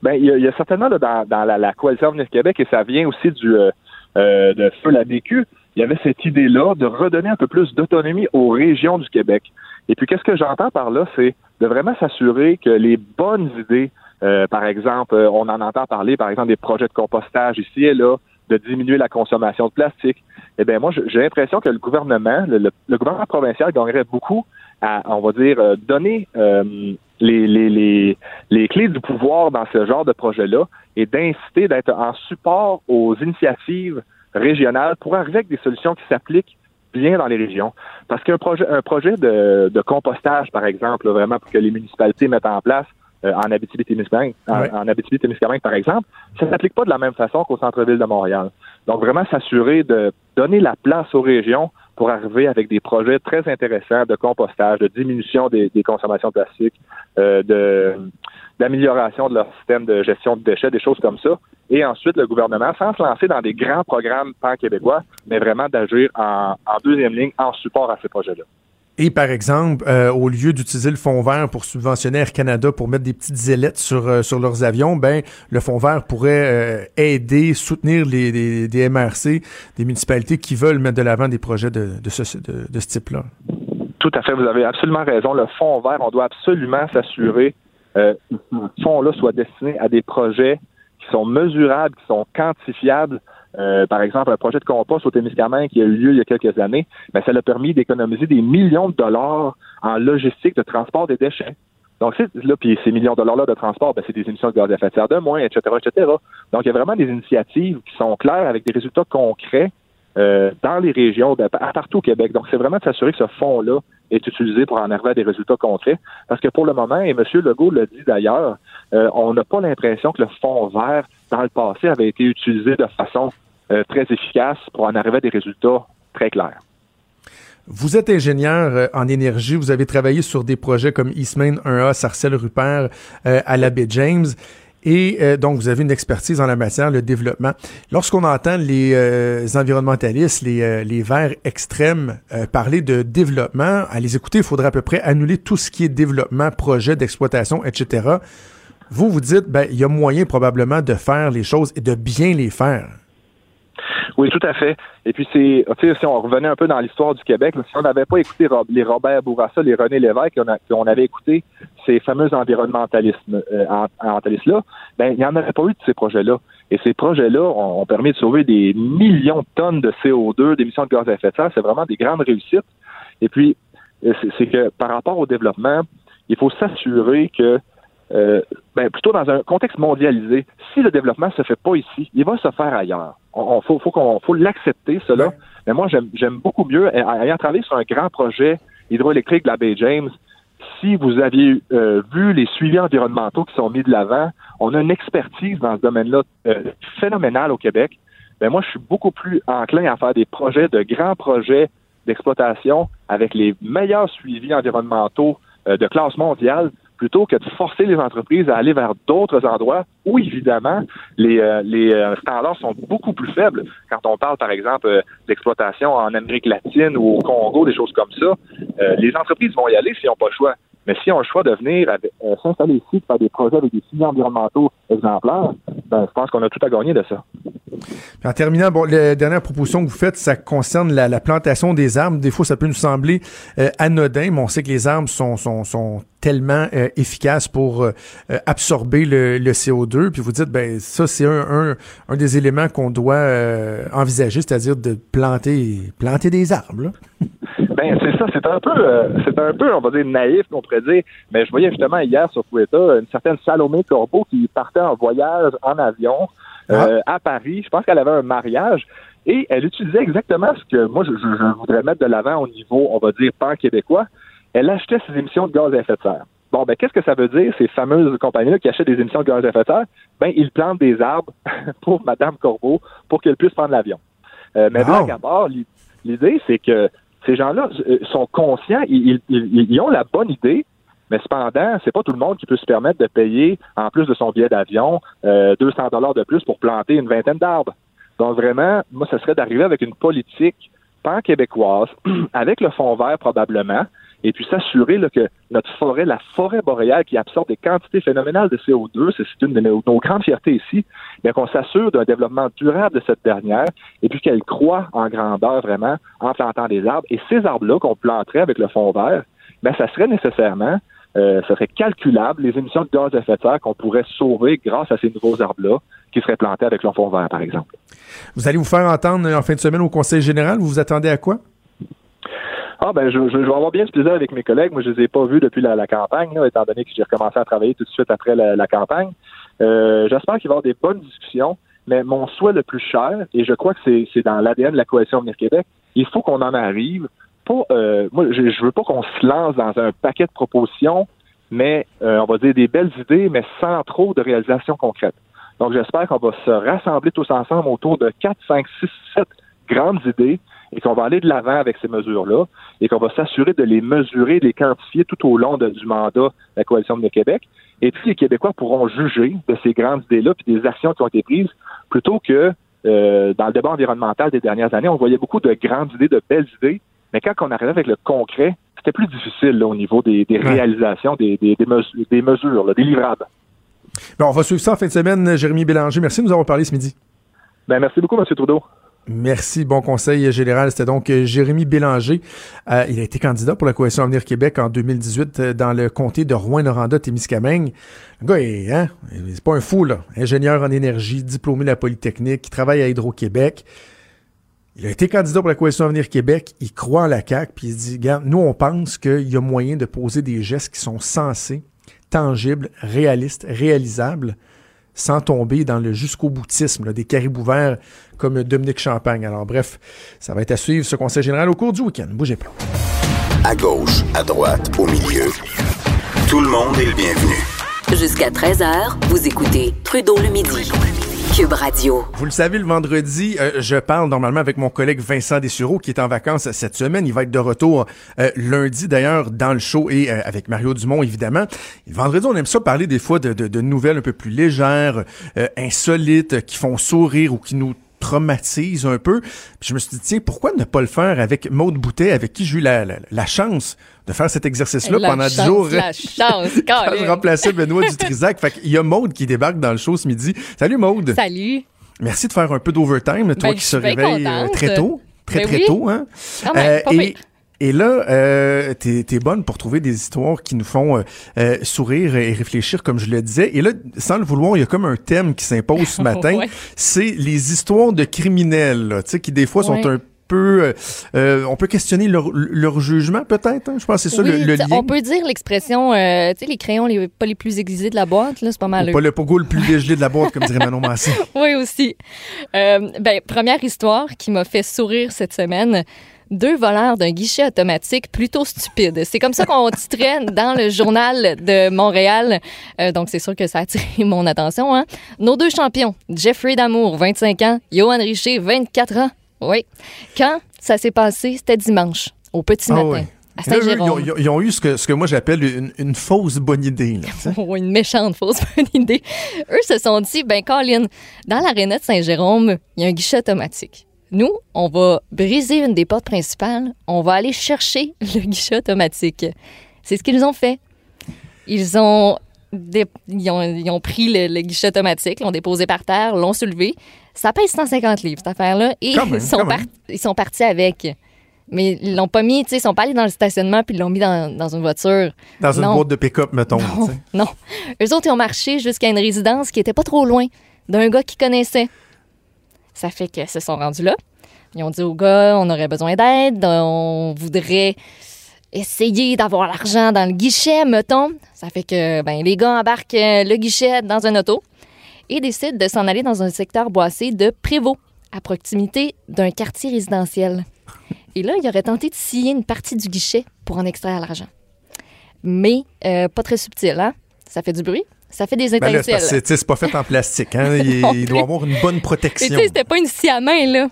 Ben, il y a, certainement là, dans, la, la coalition Avenir Québec, et ça vient aussi du euh, euh, de Feu la BQ, il y avait cette idée-là de redonner un peu plus d'autonomie aux régions du Québec. Et puis, qu'est-ce que j'entends par là, c'est de vraiment s'assurer que les bonnes idées, euh, par exemple, euh, on en entend parler, par exemple, des projets de compostage ici et là, de diminuer la consommation de plastique. Eh bien, moi, j'ai l'impression que le gouvernement, le- le gouvernement provincial gagnerait beaucoup à, on va dire, euh, donner euh, les, les, les, les clés du pouvoir dans ce genre de projet-là et d'inciter d'être en support aux initiatives régionales pour arriver avec des solutions qui s'appliquent bien dans les régions. Parce qu'un projet, un projet de, de compostage, par exemple, vraiment pour que les municipalités mettent en place euh, en Abitibi-Témiscamingue, en, Ouais. en Abitibi-Témiscamingue, par exemple, ça ne s'applique pas de la même façon qu'au centre-ville de Montréal. Donc, vraiment s'assurer de donner la place aux régions pour arriver avec des projets très intéressants de compostage, de diminution des, des consommations de plastique, euh, de d'amélioration de leur système de gestion de déchets, des choses comme ça. Et ensuite, le gouvernement, sans se lancer dans des grands programmes pan-québécois, mais vraiment d'agir en, en deuxième ligne en support à ces projets-là. Et par exemple, euh, au lieu d'utiliser le fonds vert pour subventionner Air Canada pour mettre des petites ailettes sur, euh, leurs avions, ben le fonds vert pourrait euh, aider, soutenir les, MRC, des municipalités qui veulent mettre de l'avant des projets de, de ce, type-là. Tout à fait, vous avez absolument raison. Le fonds vert, on doit absolument s'assurer que ce fonds-là soit destiné à des projets qui sont mesurables, qui sont quantifiables. Euh, par exemple, un projet de compost au Témiscamingue qui a eu lieu il y a quelques années, ben, ça l'a permis d'économiser des millions de dollars en logistique de transport des déchets. Donc, là, puis ces millions de dollars-là de transport, ben, c'est des émissions de gaz à effet de serre de moins, etc., etc. Donc, il y a vraiment des initiatives qui sont claires avec des résultats concrets euh, dans les régions, de- à partout au Québec. Donc, c'est vraiment de s'assurer que ce fonds-là est utilisé pour en arriver à des résultats concrets. Parce que pour le moment, et M. Legault l'a dit d'ailleurs, euh, on n'a pas l'impression que le fonds vert, dans le passé, avait été utilisé de façon euh, très efficace pour en arriver à des résultats très clairs. Vous êtes ingénieur euh, en énergie, vous avez travaillé sur des projets comme Eastmain 1A, Sarcelles-Rupert, à la baie James. Et donc, vous avez une expertise en la matière, le développement. Lorsqu'on entend les environnementalistes, les, les verts extrêmes parler de développement, à les écouter, il faudrait à peu près annuler tout ce qui est développement, projet d'exploitation, etc. Vous, vous dites, ben, il y a moyen probablement de faire les choses et de bien les faire. Oui, tout à fait. Et puis, c'est, si on revenait un peu dans l'histoire du Québec, si on n'avait pas écouté les Robert Bourassa, les René Lévesque, qu'on avait écouté ces fameux euh, là ben, il n'y en aurait pas eu de ces projets-là. Et ces projets-là ont, permis de sauver des millions de tonnes de CO2, d'émissions de gaz à effet de serre. C'est vraiment des grandes réussites. Et puis, euh, c'est que par rapport au développement, il faut s'assurer que euh, ben, plutôt dans un contexte mondialisé, si le développement se fait pas ici, il va se faire ailleurs. On, faut, faut qu'on faut l'accepter cela. Mais moi, j'aime beaucoup mieux ayant travaillé sur un grand projet hydroélectrique de la baie James. Si vous aviez euh, vu les suivis environnementaux qui sont mis de l'avant, on a une expertise dans ce domaine-là euh, phénoménale au Québec. Mais moi, je suis beaucoup plus enclin à faire des projets, de grands projets d'exploitation avec les meilleurs suivis environnementaux de classe mondiale plutôt que de forcer les entreprises à aller vers d'autres endroits où, évidemment, les, euh, les euh, standards sont beaucoup plus faibles. Quand on parle, par exemple, euh, d'exploitation en Amérique latine ou au Congo, des choses comme ça, les entreprises vont y aller s'ils n'ont pas le choix. Mais si on a le choix de venir s'installer ici, de faire des projets avec des signes environnementaux exemplaires, ben, je pense qu'on a tout à gagner de ça. En terminant, bon, la dernière proposition que vous faites, ça concerne la, plantation des arbres. Des fois, ça peut nous sembler anodin, mais on sait que les arbres sont, sont, sont tellement euh, efficace pour euh, euh, absorber le, CO2. Puis vous dites, ben ça, c'est un, un, des éléments qu'on doit envisager, c'est-à-dire de planter, planter des arbres. Ben c'est ça, c'est un peu, c'est un peu, on va dire naïf, qu'on pourrait dire. Mais je voyais justement hier sur Twitter une certaine Salomé Corbeau qui partait en voyage en avion ah. à Paris. Je pense qu'elle avait un mariage. Et elle utilisait exactement ce que moi je, je voudrais mettre de l'avant au niveau, on va dire, pan-québécois elle achetait ses émissions de gaz à effet de serre. Bon, ben, qu'est-ce que ça veut dire, ces fameuses compagnies-là qui achètent des émissions de gaz à effet de serre? Ben, ils plantent des arbres *laughs* pour Mme Corbeau pour qu'elle puisse prendre l'avion. Euh, mais blague à part, l'idée, c'est que ces gens-là euh, sont conscients, ils, ils, ont la bonne idée, mais cependant, c'est pas tout le monde qui peut se permettre de payer, en plus de son billet d'avion, euh, 200 dollars de plus pour planter une vingtaine d'arbres. Donc vraiment, moi, ce serait d'arriver avec une politique pan-québécoise, *clears throat* avec le fond vert probablement, et puis s'assurer que notre forêt, la forêt boréale qui absorbe des quantités phénoménales de CO2, c'est une de nos, grandes fiertés ici, bien qu'on s'assure d'un développement durable de cette dernière et puis qu'elle croît en grandeur vraiment en plantant des arbres. Et ces arbres-là qu'on planterait avec le fond vert, bien, ça serait nécessairement euh, ça serait calculable les émissions de gaz à effet de serre qu'on pourrait sauver grâce à ces nouveaux arbres-là qui seraient plantés avec le fond vert, par exemple. Vous allez vous faire entendre en fin de semaine au Conseil général. Vous vous attendez à quoi? Ah ben je, je, vais avoir bien ce plaisir avec mes collègues. Moi, je les ai pas vus depuis la, campagne, étant donné que j'ai recommencé à travailler tout de suite après la, campagne. Euh, J'espère qu'il va y avoir des bonnes discussions, mais mon souhait le plus cher, et je crois que c'est dans l'ADN de la coalition Venir Québec, il faut qu'on en arrive. Pas, euh, moi, je, je veux pas qu'on se lance dans un paquet de propositions, mais euh, on va dire des belles idées, mais sans trop de réalisations concrètes. Donc, j'espère qu'on va se rassembler tous ensemble autour de 4, 5, 6, 7 grandes idées et qu'on va aller de l'avant avec ces mesures-là et qu'on va s'assurer de les mesurer, de les quantifier tout au long du mandat de la Coalition de Québec. Et puis, les Québécois pourront juger de ces grandes idées-là puis des actions qui ont été prises plutôt que euh, dans le débat environnemental des dernières années, on voyait beaucoup de grandes idées, de belles idées, mais quand on arrivait avec le concret, c'était plus difficile au niveau des, réalisations, des, mesures, des livrables. Bon, on va suivre ça en fin de semaine. Jérémy Bélanger, merci de nous avoir parlé ce midi. Ben, merci beaucoup, M. Trudeau. Merci. Bon conseil général. C'était donc euh, Jérémy Bélanger. Euh, il a été candidat pour la Coalition Avenir Québec en 2018 euh, dans le comté de Rouen-Noranda-Témiscamingue. Le gars, hein, c'est pas un fou, là. Ingénieur en énergie, diplômé de la Polytechnique, qui travaille à Hydro-Québec. Il a été candidat pour la Coalition Avenir Québec. Il croit en la CAQ, puis il dit, regarde, nous, on pense qu'il y a moyen de poser des gestes qui sont sensés, tangibles, réalistes, réalisables sans tomber dans le jusqu'au boutisme des caribous verts comme Dominique Champagne. Alors bref, ça va être à suivre ce conseil général au cours du week-end. Bougez pas. À gauche, à droite, au milieu. Tout le monde est le bienvenu. Jusqu'à 13h, vous écoutez Trudeau le midi. Cube Radio. Vous le savez, le vendredi, euh, je parle normalement avec mon collègue Vincent Dessureau qui est en vacances cette semaine. Il va être de retour euh, lundi d'ailleurs dans le show et euh, avec Mario Dumont évidemment. Vendredi, on aime ça parler des fois de, nouvelles un peu plus légères, insolites, qui font sourire ou qui nous traumatisent un peu. Puis je me suis dit, tiens, pourquoi ne pas le faire avec Maude Boutet, avec qui j'ai eu la, la- la chance de faire cet exercice-là pendant dix jours. La chance, *laughs* Quand je Colin. remplaçais Benoît Dutrisac. Fait qu'il y a Maude qui débarque dans le show ce midi. Salut Maude. Salut. Merci de faire un peu d'overtime, toi Ben, qui se suis bien réveille euh, très tôt. Très, Ben très oui. tôt, hein? Quand même, pas et. Et là, euh, t'es es bonne pour trouver des histoires qui nous font euh, euh, sourire et réfléchir, comme je le disais. Et là, sans le vouloir, il y a comme un thème qui s'impose ce *laughs* matin. Ouais. C'est les histoires de criminels, tu sais, qui des fois sont un peu... euh, euh, on peut questionner leur, leur jugement, peut-être. hein? Je pense que c'est ça Oui, le, le lien. On peut dire l'expression, euh, tu sais, les crayons les, pas les plus aiguisés de la boîte, là, c'est pas mal. Ou pas le pogo le plus dégelé de la boîte, comme dirait Manon Massé. *laughs* Oui, aussi. Euh, ben, première histoire qui m'a fait sourire cette semaine. Deux voleurs d'un guichet automatique plutôt stupides. C'est comme ça qu'on *laughs* titrait dans le journal de Montréal. Euh, donc, c'est sûr que ça a attiré mon attention. Hein? Nos deux champions, Jeffrey Damour, 25 ans, Johan Richer, 24 ans. Oui. Quand ça s'est passé, c'était dimanche, au petit Ah matin, Là, eux, ils, ont, ils eu ce que, ce que moi j'appelle une, une fausse bonne idée. Là, *laughs* une méchante fausse bonne idée. Eux se sont dit, ben Colin, dans l'aréna de Saint-Jérôme, il y a un guichet automatique. Nous, on va briser une des portes principales, on va aller chercher *laughs* le guichet automatique. C'est ce qu'ils ont fait. Ils ont, dé- ils ont, ils ont pris le, le guichet automatique, l'ont déposé par terre, l'ont soulevé. Ça pèse 150 livres, cette affaire-là, et même, ils, sont quand même. par- ils sont partis avec. Mais ils l'ont pas mis, tu sais, ils sont pas allés dans le stationnement puis ils l'ont mis dans, dans une voiture. Dans une boîte de pick-up, mettons. Non, non. Eux autres, ils ont marché jusqu'à une résidence qui était pas trop loin d'un gars qu'ils connaissaient. Ça fait qu'ils se sont rendus là. Ils ont dit au gars, on aurait besoin d'aide, on voudrait essayer d'avoir l'argent dans le guichet, mettons. Ça fait que ben, les gars embarquent euh, le guichet dans un auto et décident de s'en aller dans un secteur boissé de Prévost, à proximité d'un quartier résidentiel. Et là, il aurait tenté de scier une partie du guichet pour en extraire l'argent. Mais euh, pas très subtil, hein? Ça fait du bruit, ça fait des Ben étincelles. sais, c'est pas fait en plastique. Hein? *laughs* Il, il doit avoir une bonne protection. c'était pas une scie à main, là.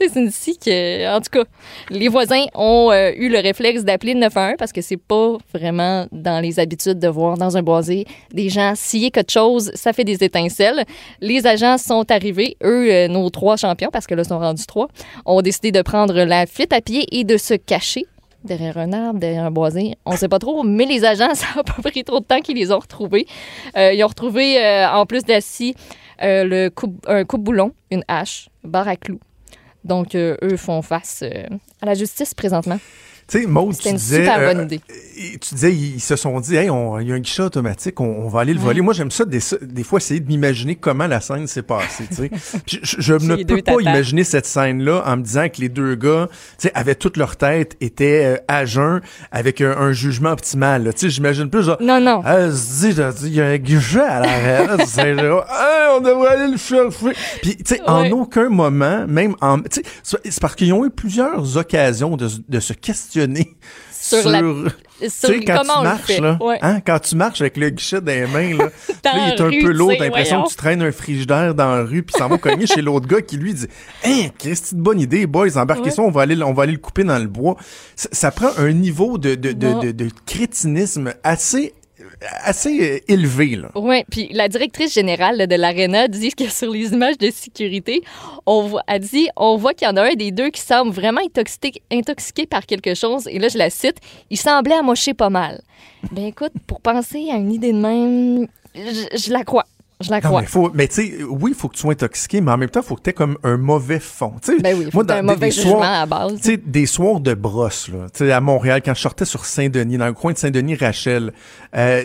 C'est une scie que, en tout cas, les voisins ont euh, eu le réflexe d'appeler le 911 parce que c'est pas vraiment dans les habitudes de voir dans un boisé des gens scier quelque chose, ça fait des étincelles. Les agents sont arrivés, eux, euh, nos trois champions, parce que là, ils sont rendus trois, ont décidé de prendre la fuite à pied et de se cacher derrière un arbre, derrière un boisé. On sait pas trop, mais les agents, *laughs* ça n'a pas pris trop de temps qu'ils les ont retrouvés. Euh, ils ont retrouvé, euh, en plus scie, euh, coupe, un coupe-boulon, une hache, barre à clous. Donc, euh, eux font face à la justice présentement. Tu sais, Maud, tu disais... super euh, bonne idée. et tu disais, ils se sont dit, hey, on- il y a un guichet automatique, on, on va aller le voler. Moi, j'aime ça des, des fois essayer de m'imaginer comment la scène s'est passée. *laughs* je, je ne peux pas imaginer cette scène-là en me disant que les deux gars, tu sais, avaient toute leur tête, étaient euh, à jeun, avec un, un jugement optimal. Tu sais, j'imagine plus genre. Non, non. Elle se dit, il y a un guichet à là, c'est *laughs* Hey, on devrait aller le chercher. Puis, tu sais, en Ouais. aucun moment, même en, tu sais, c'est c'est parce qu'ils ont eu plusieurs occasions de, de se questionner Sur sur, la- Sur quand comment tu marches, là, Ouais. hein, quand tu marches avec le guichet dans les mains, là, *laughs* il est un rue, peu lourd, t'as l'impression que tu traînes un frigidaire dans la rue, puis ça va cogner chez l'autre gars qui lui dit Hein, Christy, de bonne idée, boys, embarquez Ouais. ça, on va, aller, on va aller le couper dans le bois. Ça, prend un niveau de, de, de, de, de crétinisme assez, assez euh, élevé. Oui, puis la directrice générale de l'ARENA dit que sur les images de sécurité, on voit, elle dit on voit qu'il y en a un des deux qui semble vraiment intoxiqué, par quelque chose. Et là, je la cite il semblait amocher pas mal. Ben écoute, pour penser à une idée de même, je la crois. Je la Non, crois. mais, faut, mais tu sais, oui, il faut que tu sois intoxiqué, mais en même temps, il faut que tu aies comme un mauvais fond. Tu sais, Ben oui, il faut moi, que t'aies dans un des- mauvais des jugement soirs- à la base. Tu sais, des soirs de brosse, là. Tu sais, à Montréal, quand je sortais sur Saint-Denis, dans le coin de Saint-Denis-Rachel, euh,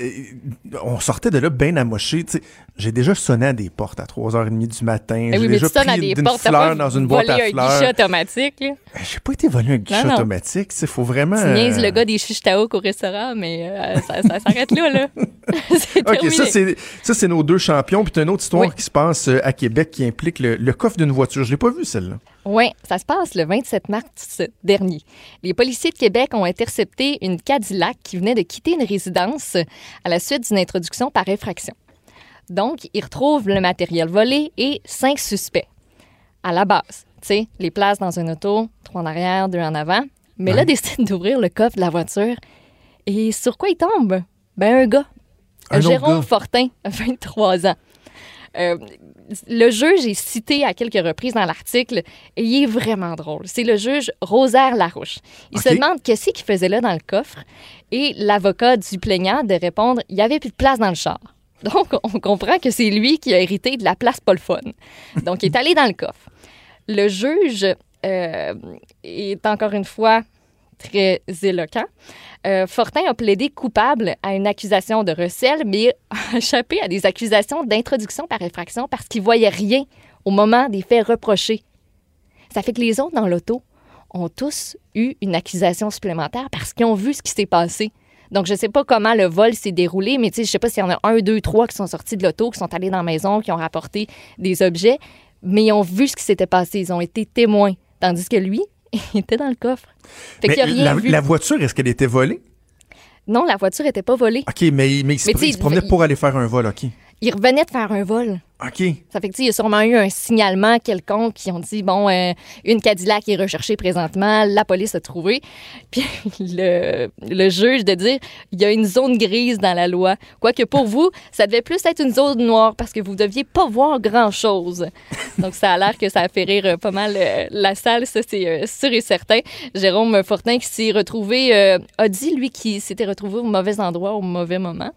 on sortait de là bien amoché. Tu sais, j'ai déjà sonné à des portes à 3h30 du matin. Ben j'ai oui, mais déjà tu pris des d'une portes, fleur dans une boîte à un fleurs. guichet automatique. Là. Ben, J'ai pas été volé un guichet Non, non. automatique. Tu sais, faut vraiment... Tu niaises euh, le gars des chiches au restaurant, mais euh, ça, ça s'arrête là. là. *laughs* *laughs* OK, terminé. ça c'est nos deux champions. Puis une autre histoire Oui. qui se passe euh, à Québec qui implique le, le coffre d'une voiture. Je l'ai pas vu celle-là. Oui, ça se passe le 27 mars dernier. Les policiers de Québec ont intercepté une Cadillac qui venait de quitter une résidence à la suite d'une introduction par infraction. Donc, il retrouve le matériel volé et cinq suspects. À la base, tu sais, les places dans un auto, trois en arrière, deux en avant. Mais là, Ouais. décide d'ouvrir le coffre de la voiture. Et sur quoi il tombe? Ben, un gars. Un Jérôme. Fortin, *laughs* 23 ans. Euh, le juge est cité à quelques reprises dans l'article et il est vraiment drôle. C'est le juge Rosaire Larouche. Il se demande qu'est-ce qu'il faisait là dans le coffre et l'avocat du plaignant de répondre il n'y avait plus de place dans le char. Donc, *laughs* on comprend que c'est lui qui a hérité de la place pas le fun. Donc, il est allé dans le coffre. Le juge euh, est encore une fois très éloquent. Euh, Fortin a plaidé coupable à une accusation de recel, mais a *laughs* échappé à des accusations d'introduction par effraction parce qu'il voyait rien au moment des faits reprochés. Ça fait que les autres dans l'auto ont tous eu une accusation supplémentaire parce qu'ils ont vu ce qui s'est passé. Donc, je ne sais pas comment le vol s'est déroulé, mais je sais pas s'il y en a un, deux, trois qui sont sortis de l'auto, qui sont allés dans la maison, qui ont rapporté des objets, mais ils ont vu ce qui s'était passé. Ils ont été témoins. Tandis que lui, il *laughs* était dans le coffre. Fait Mais a rien la, vu. la voiture, est-ce qu'elle était volée? Non, la voiture était pas volée. OK, mais, mais il, se, Mais tu sais, il se promenait pour aller faire un vol, OK. Il revenait de faire un vol. OK. Ça fait que, il y a sûrement eu un signalement quelconque qui ont dit, bon, euh, une Cadillac est recherchée présentement, la police a trouvé. *laughs* Puis le, le juge de dire, il y a une zone grise dans la loi. Quoique pour vous, ça devait plus être une zone noire parce que vous deviez pas voir grand-chose. *laughs* Donc, ça a l'air que ça a fait rire euh, pas mal euh, la salle, ça, c'est euh, sûr et certain. Jérôme Fortin qui s'est retrouvé, a dit, lui, qu'il s'était retrouvé au mauvais endroit au mauvais moment.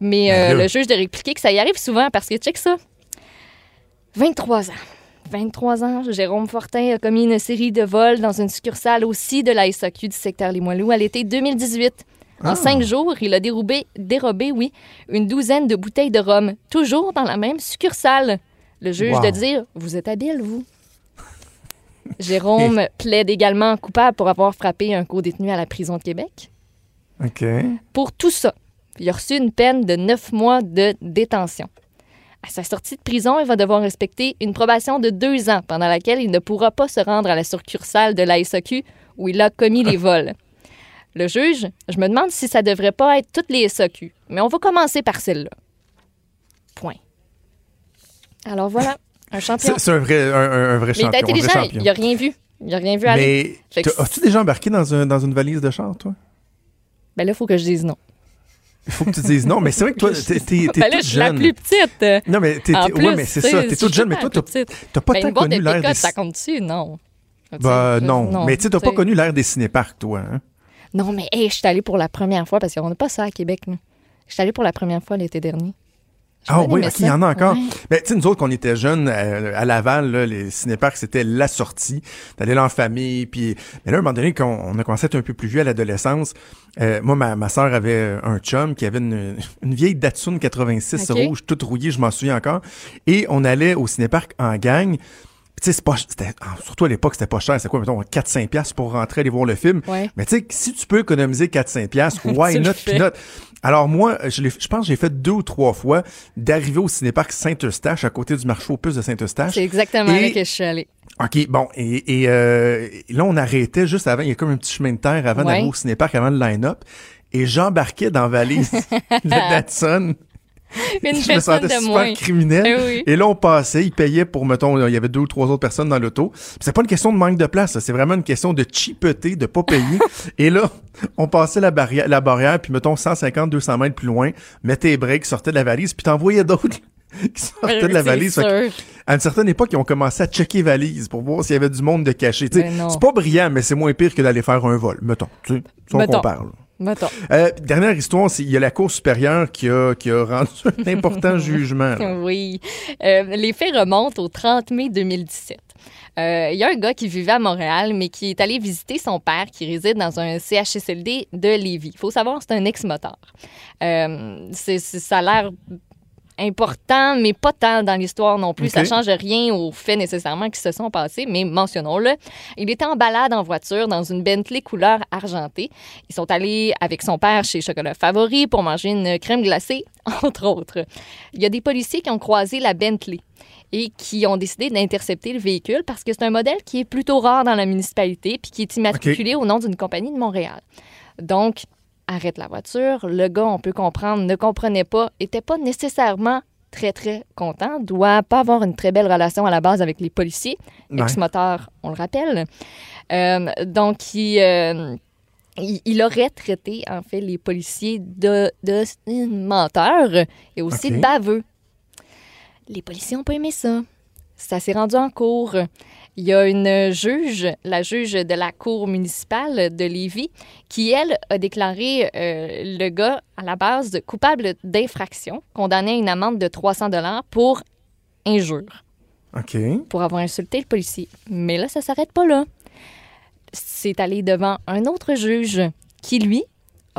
Mais euh, Ben là. le juge de répliquer que ça y arrive souvent parce que, check ça, 23 ans. 23 ans, Jérôme Fortin a commis une série de vols dans une succursale aussi de la SAQ du secteur Limoilou à l'été 2018. En Ah. cinq jours, il a dérobé, dérobé, oui, une douzaine de bouteilles de rhum, toujours dans la même succursale. Le juge Wow. de dire Vous êtes habile, vous. *laughs* Jérôme plaide également coupable pour avoir frappé un co-détenu à la prison de Québec. OK. Pour tout ça, il a reçu une peine de neuf mois de détention. À sa sortie de prison, il va devoir respecter une probation de deux ans pendant laquelle il ne pourra pas se rendre à la succursale de la SAQ où il a commis les *laughs* vols. Le juge, je me demande si ça devrait pas être toutes les SAQ, mais on va commencer par celle-là. Point. Alors voilà, un champion. C'est un vrai, un, un- vrai Mais il est champion. vrai intelligent, il n'a rien vu. Il n'a rien vu aller. Mais as-tu déjà embarqué dans, un- dans une valise de char, toi? Ben là, il faut que je dise non. Il faut que tu dises non, mais c'est vrai que toi, *laughs* t'es, t'es, t'es Ben là, toute je suis la plus petite. Non, mais t'es, En t'es- plus, ouais, mais c'est ça, t'es toute jeune, mais toi, t'as, t'as pas Ben, tant connu de l'ère des... ça compte-tu? Non. Bah sais, non. mais tu sais, t'as pas connu l'ère des cinéparcs, toi. Hein? Non, mais hey, je suis allée pour la première fois parce qu'on n'a pas ça à Québec. là. Je suis allée pour la première fois l'été dernier. Ah oui, aimé ok, il y en a encore. Ouais. Ben, tu sais, nous autres, quand on était jeunes, euh, à Laval, là, les cinéparcs, c'était la sortie. T'allais là en famille, puis... Mais là, à un moment donné, quand on a commencé à être un peu plus vieux à l'adolescence, euh, moi, ma, ma soeur avait un chum qui avait une, une vieille Datsun 86 Ok. rouge, toute rouillée, je m'en souviens encore. Et on allait au cinéparc en gang. Tu sais, c'est pas, c'était, surtout à l'époque, c'était pas cher. C'est quoi, mettons, 4-5 piastres pour rentrer aller voir le film. Ouais. Mais tu sais, si tu peux économiser 4-5 piastres, *laughs* why Tu le not peanut? Alors moi, je, l'ai- je pense que j'ai fait deux ou trois fois d'arriver au cinéparc Saint-Eustache, à côté du marché aux puces de Saint-Eustache. C'est exactement Et- là que je suis allée. OK, bon, et, et, euh, là, on arrêtait juste avant, il y a comme un petit chemin de terre avant Ouais. d'aller au cinéparc, avant le line-up, et j'embarquais dans la valise *laughs* de Datsun. *laughs* Une je me sentais de super moins. criminel. Eh oui. Et là, on passait, il payait pour, mettons, il y avait deux ou trois autres personnes dans l'auto. C'est pas une question de manque de place, c'est vraiment une question de cheapeté, de pas payer. *laughs* et là, on passait la barrière, la barrière, puis mettons 150, 200 mètres plus loin, mettais les breaks, sortais de la valise, puis t'envoyais d'autres *laughs* qui sortaient de la valise. À une certaine époque, ils ont commencé à checker valise pour voir s'il y avait du monde de caché. C'est pas brillant, mais c'est moins pire que d'aller faire un vol. Mettons, tu sais, on compare. Mettons. Euh, dernière histoire, il y a la Cour supérieure qui a, qui a rendu un *laughs* important jugement. là. Oui. Euh, les faits remontent au 30 mai 2017. Euh, Il y a un gars qui vivait à Montréal, mais qui est allé visiter son père qui réside dans un CHSLD de Lévis. Il faut savoir, c'est un ex-moteur. Ça a l'air important, mais pas tant dans l'histoire non plus. Ok. Ça change rien aux faits nécessairement qui se sont passés, mais mentionnons-le. Il était en balade en voiture dans une Bentley couleur argentée. Ils sont allés avec son père chez Chocolat Favori pour manger une crème glacée, *laughs* entre autres. Il y a des policiers qui ont croisé la Bentley et qui ont décidé d'intercepter le véhicule parce que c'est un modèle qui est plutôt rare dans la municipalité puis qui est immatriculé au nom d'une compagnie de Montréal. Donc, arrête la voiture. Le gars, on peut comprendre, ne comprenait pas, était pas nécessairement très, très content, doit pas avoir une très belle relation à la base avec les policiers. Ouais. Ex-moteur, on le rappelle. Euh, donc, il, euh, il, il aurait traité, en fait, les policiers de, de menteurs et aussi OK. de baveux. Les policiers n'ont pas aimé ça. Ça s'est rendu en cours. Il y a une juge, la juge de la Cour municipale de Lévis, qui, elle, a déclaré euh, le gars, à la base, coupable d'infraction, condamné à une amende de 300 pour injure OK. pour avoir insulté le policier. Mais là, ça s'arrête pas là. C'est allé devant un autre juge qui, lui,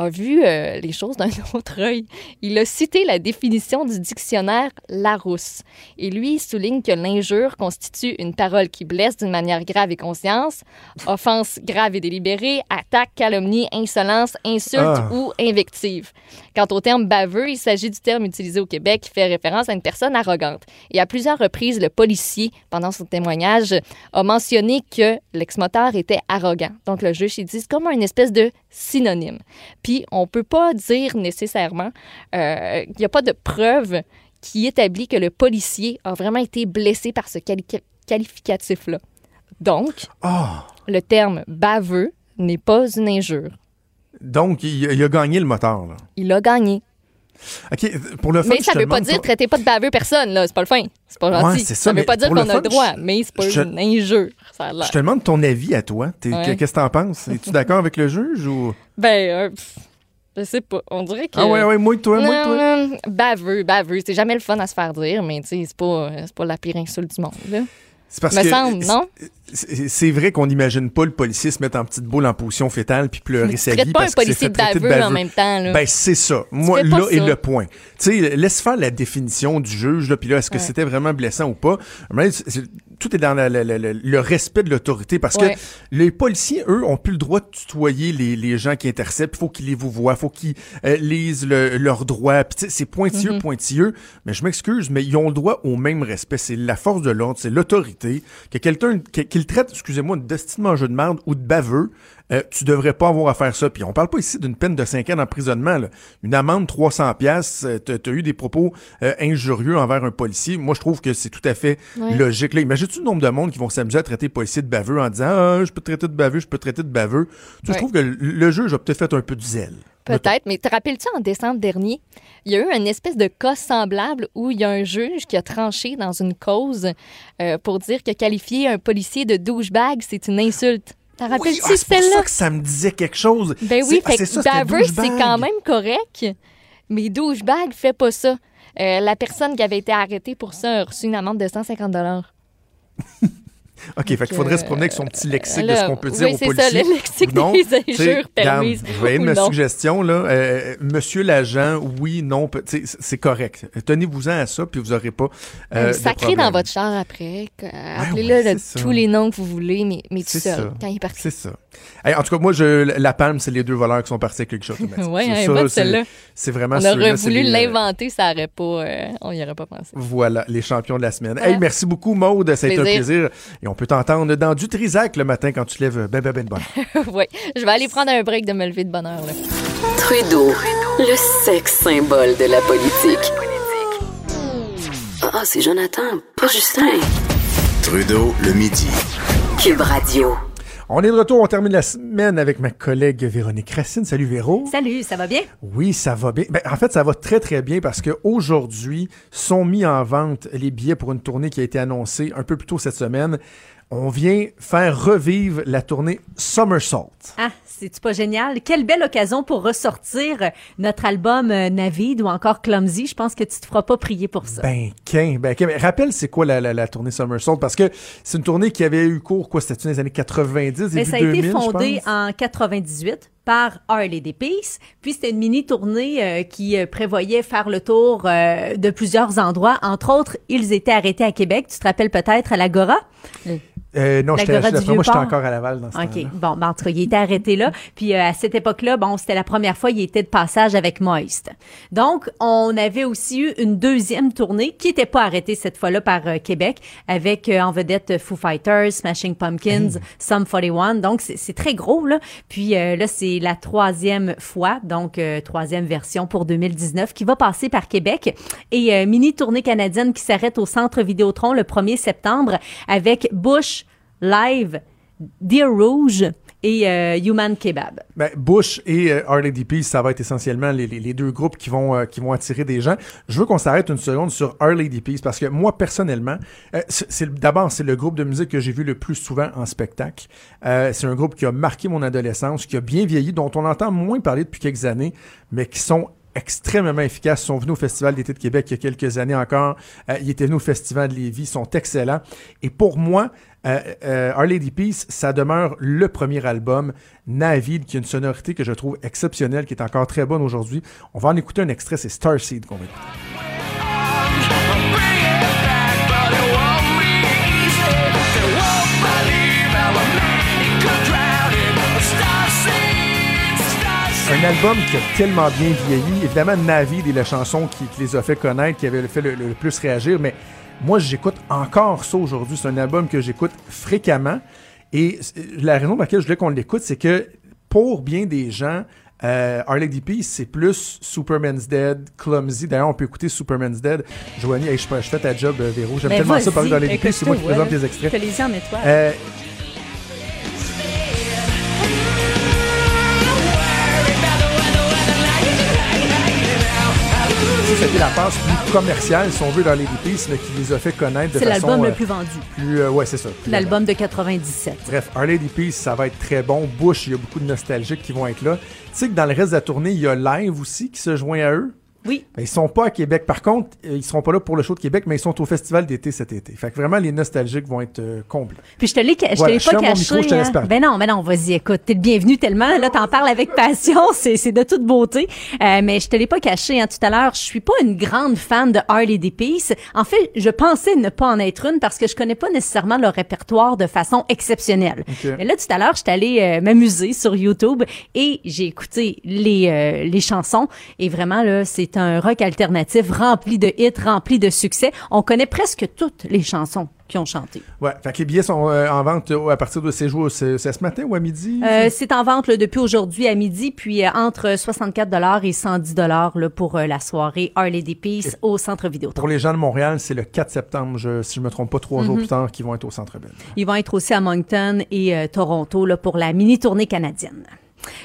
a vu euh, les choses d'un *laughs* autre œil. Il a cité la définition du dictionnaire Larousse. Et lui, il souligne que l'injure constitue une parole qui blesse d'une manière grave et conscience, offense grave et délibérée, attaque, calomnie, insolence, insulte Ah. ou invective. Quant au terme baveux, il s'agit du terme utilisé au Québec qui fait référence à une personne arrogante. Et à plusieurs reprises, le policier, pendant son témoignage, a mentionné que l'ex-moteur était arrogant. Donc le juge, il dit c'est comme une espèce de synonyme. Puis on peut pas dire nécessairement euh, qu'il n'y a pas de preuve qui établit que le policier a vraiment été blessé par ce quali- qualificatif-là. Donc, Ah! le terme baveux n'est pas une injure. Donc, il, il a gagné le moteur, là. Il a gagné. OK, pour le fun, Mais ça veut pas dire toi- traitez pas de baveux personne, là. C'est pas le fin. C'est pas gentil. ça, veut pas dire qu'on a le droit, je- mais c'est pas je- une injure. Ça. Je te demande ton avis à toi. Ouais. Qu'est-ce que t'en penses? Es-tu d'accord avec le juge ou... Ben, euh, pff, je sais pas. On dirait que. Ah ouais, ouais, moi toi, moi Non, toi. non, baveux, baveux. C'est jamais le fun à se faire dire, mais tu sais, c'est pas, c'est pas la pire insulte du monde, là. C'est parce Me que semble, non? c'est vrai qu'on n'imagine pas le policier se mettre en petite boule en position fétale puis pleurer sa vie pas parce un policier baveux, en même temps, là. Ben, c'est ça. Moi, là est le point. Tu sais, laisse faire la définition du juge, là, puis là, est-ce que Ouais. c'était vraiment blessant ou pas? Mais tout est dans la- la- la- le respect de l'autorité, parce Ouais. que les policiers, eux, ont plus le droit de tutoyer les, les gens qui interceptent. Il faut qu'ils les vous voient, faut qu'ils euh, lisent le- leurs droits. C'est pointilleux, Mm-hmm. pointilleux. Mais je m'excuse, mais ils ont le droit au même respect. C'est la force de l'ordre, c'est l'autorité. Que quelqu'un, que- qu'il traite, excusez-moi, de destin mangeux de merde ou de baveux, euh, tu devrais pas avoir à faire ça. Puis on parle pas ici d'une peine de 5 ans d'emprisonnement. là. Une amende 300 pièces, t'as t'as eu des propos euh, injurieux envers un policier. Moi, je trouve que c'est tout à fait Ouais. logique. Là, imagine-tu le nombre de monde qui vont s'amuser à traiter les policiers de baveux en disant ah, je peux te traiter de baveux, je peux te traiter de baveux. Tu Ouais. Je trouve que le, le juge a peut-être fait un peu de zèle. Peut-être, mais te rappelles-tu en décembre dernier, il y a eu une espèce de cas semblable où il y a un juge qui a tranché dans une cause euh, pour dire que qualifier un policier de douchebag, c'est une insulte. Oui, rappelles-tu ah, c'est pour celle-là? ça que ça me disait quelque chose. Ben C'est- oui, ah, fait c'est que ça, c'est quand même correct, mais douchebag fait pas ça. Euh, la personne qui avait été arrêtée pour ça a reçu une amende de 150 *laughs* OK, fait qu'il faudrait se promener avec son petit lexique de ce qu'on peut dire oui, aux c'est policiers. ça, le lexique non. des injures permises vais ou ma non. suggestion, là. Euh, monsieur l'agent, oui, non, c'est correct. Tenez-vous-en à ça, puis vous n'aurez pas. euh, Sacré dans votre char après. Appelez-le ouais, c'est tous les noms que vous voulez, mais, mais tout C'est seul, ça. quand il est parti. C'est ça. Hey, en tout cas, moi, je, la palme, c'est les deux voleurs qui sont partis avec quelque chose. *laughs* Ouais, bonne, c'est- celle-là. C'est vraiment On aurait voulu les, euh, l'inventer, ça aurait pas, euh, on n'y aurait pas pensé. Voilà, les champions de la semaine. Hey, merci beaucoup, Maude. Ça a été un Plaisir. Et on peut t'entendre dans du Trisac le matin quand tu lèves ben, ben, ben, de bonne. *laughs* oui, je vais aller prendre un break de me lever de bonne heure. Là. Trudeau, le sexe symbole de la politique. Ah, c'est Jonathan, pas Justin. Trudeau, le midi. Cube Radio. On est de retour, on termine la semaine avec ma collègue Véronique Racine. Salut Véro. Salut, ça va bien? Oui, ça va bien. Ben, en fait, ça va très très bien parce que aujourd'hui sont mis en vente les billets pour une tournée qui a été annoncée un peu plus tôt cette semaine. On vient faire revivre la tournée Somersault. Ah, c'est-tu pas génial? Quelle belle occasion pour ressortir notre album euh, Navid ou encore Clumsy. Je pense que tu te feras pas prier pour ça. Ben, qu'un, ben, qu'un. Rappelle, c'est quoi la, la, la tournée Somersault? Parce que c'est une tournée qui avait eu cours, quoi, c'était dans les années 90, début Mais ça a 2000, été fondé en 98 par Harley des Peace. Puis c'était une mini tournée euh, qui euh, prévoyait faire le tour euh, de plusieurs endroits. Entre autres, ils étaient arrêtés à Québec. Tu te rappelles peut-être à l'Agora? Euh, non, j'étais, d'après moi, j'étais encore à Laval dans ce OK. Bon, ben, en tout cas, il était arrêté là. Puis euh, à cette époque-là, bon, c'était la première fois il était de passage avec Moist. Donc, on avait aussi eu une deuxième tournée qui n'était pas arrêtée cette fois-là par euh, Québec avec euh, en vedette Foo Fighters, Smashing Pumpkins, Sum 41. Donc, c'est c'est très gros, là. Puis euh, là, c'est la troisième fois, donc euh, troisième version pour 2019 qui va passer par Québec. Et euh, mini tournée canadienne qui s'arrête au Centre Vidéotron le 1er septembre avec Bush Live, Deer Rouge et euh, Human Kebab. Ben, Bush et euh, Peace, ça va être essentiellement les, deux groupes qui vont, euh, qui vont attirer des gens. Je veux qu'on s'arrête une seconde sur Harley Peace parce que moi, personnellement, euh, d'abord, c'est le groupe de musique que j'ai vu le plus souvent en spectacle. C'est un groupe qui a marqué mon adolescence, qui a bien vieilli, dont on entend moins parler depuis quelques années, mais qui sont extrêmement efficaces. Ils sont venus au Festival d'été de Québec il y a quelques années encore. Euh, ils étaient venus au Festival de Lévis. Ils sont excellents. Et pour moi, euh, euh, Our Lady Peace, ça demeure le premier album, Navid, qui a une sonorité que je trouve exceptionnelle, qui est encore très bonne aujourd'hui. On va en écouter un extrait, c'est Starseed qu'on va écouter. Un album qui a tellement bien vieilli. Évidemment, Navid est la chanson qui, qui les a fait connaître, qui avait fait le, le plus réagir, mais moi, j'écoute encore ça aujourd'hui. C'est un album que j'écoute fréquemment. Et la raison pour laquelle je voulais qu'on l'écoute, c'est que pour bien des gens, euh, Peace, c'est plus Superman's Dead, Clumsy. D'ailleurs, on peut écouter Superman's Dead. Joanie, hey, je, je fais ta job, euh, Véro. J'aime Ben, tellement ça parler Lady Peace. C'est moi qui présente les extraits. Les en étoile. Euh, la passe plus commerciale, si on veut, dans les Peace, mais qui les a fait connaître de C'est façon... l'album euh, le plus vendu. plus, euh, ouais, c'est ça. L'album de 97. Bref, Our Lady Peace, ça va être très bon. Bush, il y a beaucoup de nostalgiques qui vont être là. Tu sais que dans le reste de la tournée, il y a Live aussi qui se joint à eux? Oui. Ben, ils sont pas à Québec. Par contre, euh, ils seront pas là pour le show de Québec, mais ils sont au festival d'été cet été. Fait que vraiment, les nostalgiques vont être euh, complets. Puis je te l'ai, je Voilà, te l'ai je pas caché. micro, je te hein. Ben non, ben non, vas-y, écoute, t'es le bienvenu tellement. Là, t'en parles avec passion, *laughs* c'est, c'est de toute beauté. Euh, mais je te l'ai pas caché hein, tout à l'heure. Je suis pas une grande fan de Harley D. Peace. En fait, je pensais ne pas en être une parce que je connais pas nécessairement leur répertoire de façon exceptionnelle. Ok. Mais là, tout à l'heure, j'étais allée euh, m'amuser sur YouTube et j'ai écouté les, euh, les chansons. Et vraiment, là, c'est un rock alternatif rempli de hits, rempli de succès. On connaît presque toutes les chansons qui ont chanté. Ouais, fait que les billets sont euh, en vente euh, à partir de ces jours. C'est c'est ce matin ou à midi? Euh, c'est en vente là, depuis aujourd'hui à midi, puis euh, entre 64 dollars et 110 dollars pour la soirée Harley D. Peace au Centre Vidéo. Pour les gens de Montréal, c'est le 4 septembre, je- si je me trompe pas, trois Mhm. jours plus tard, qui vont être au Centre Bell. Ils vont être aussi à Moncton et Toronto là, pour la mini-tournée canadienne.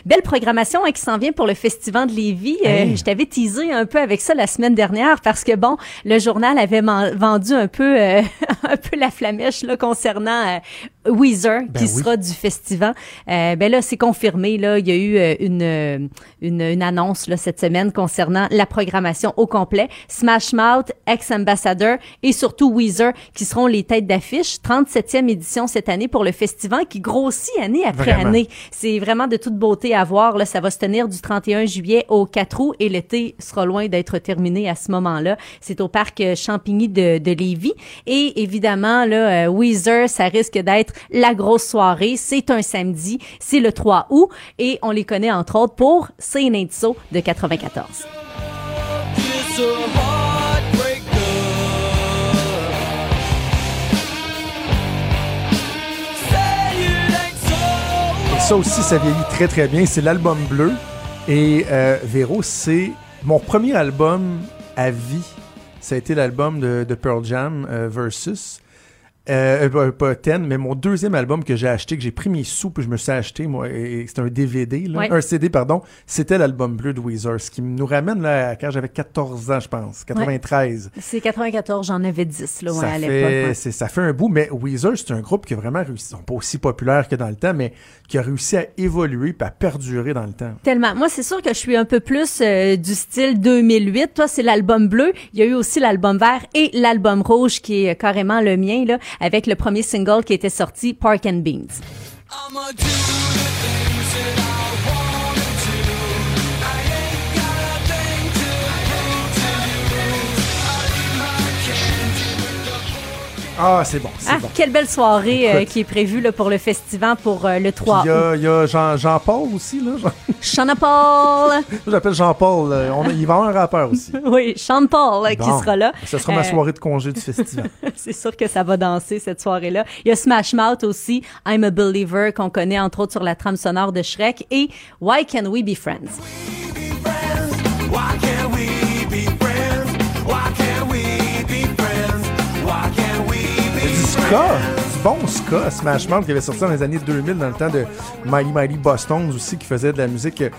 Belle programmation hein, qui s'en vient pour le Festival de Lévis. Euh, je t'avais teasé un peu avec ça la semaine dernière parce que bon, le journal avait vendu un peu euh, *laughs* un peu la flamèche là concernant euh, Weezer Ben qui oui. sera du festival. Euh, ben là, c'est confirmé là, il y a eu euh, une, une une annonce là cette semaine concernant la programmation au complet. Smash Mouth, ex-ambassadeur et surtout Weezer qui seront les têtes d'affiche. 37e édition cette année pour le festival qui grossit année après Vraiment. année. C'est vraiment de toute beauté à voir. Là, ça va se tenir du 31 juillet au 4 août et l'été sera loin d'être terminé à ce moment-là. C'est au parc euh, Champigny de, Lévis. Et évidemment, là, euh, Weezer, ça risque d'être la grosse soirée. C'est un samedi. C'est le 3 août. Et on les connaît entre autres pour Say It Ain't So de 94. Ça aussi, ça vieillit très très bien. C'est l'album bleu. Et euh, Véro, c'est mon premier album à vie. Ça a été l'album de, Pearl Jam euh, Versus. Euh, euh, pas Ten, mais mon deuxième album que j'ai acheté, que j'ai pris mes sous, puis je me suis acheté, moi, et, c'est un DVD, là, Ouais. un CD, pardon, c'était l'album bleu de Weezer, ce qui nous ramène là, à quand j'avais 14 ans, je pense, 93. C'est 94, j'en avais 10 là, ouais, ça, à l'époque. ça fait un bout, mais Weezer, c'est un groupe qui a vraiment réussi, ils sont pas aussi populaires que dans le temps, mais qui a réussi à évoluer et à perdurer dans le temps. Tellement. Moi, c'est sûr que je suis un peu plus euh, du style 2008. Toi, c'est l'album bleu. Il y a eu aussi l'album vert et l'album rouge qui est euh, carrément le mien, là, avec le premier single qui était sorti, Park and Beans. Ah, c'est bon, Ah, bon. quelle belle soirée euh, qui est prévue là, pour le festival pour euh, le Puis 3 Il y août. a, il y a Jean, Jean-Paul aussi, là. *laughs* Jean- Sean Paul. J'appelle Jean-Paul. euh, il va y avoir un rappeur aussi. *laughs* oui, Sean Paul qui sera là. Ce sera ma soirée de congé du festival. *laughs* C'est sûr que ça va danser cette soirée-là. Il y a Smash Mouth aussi, I'm a Believer qu'on connaît entre autres sur la trame sonore de Shrek et Why Can We Be Friends? Du bon ska, Smash Mouth qui avait sorti dans les années 2000 dans le temps de Mighty Mighty Boston aussi qui faisait de la musique euh,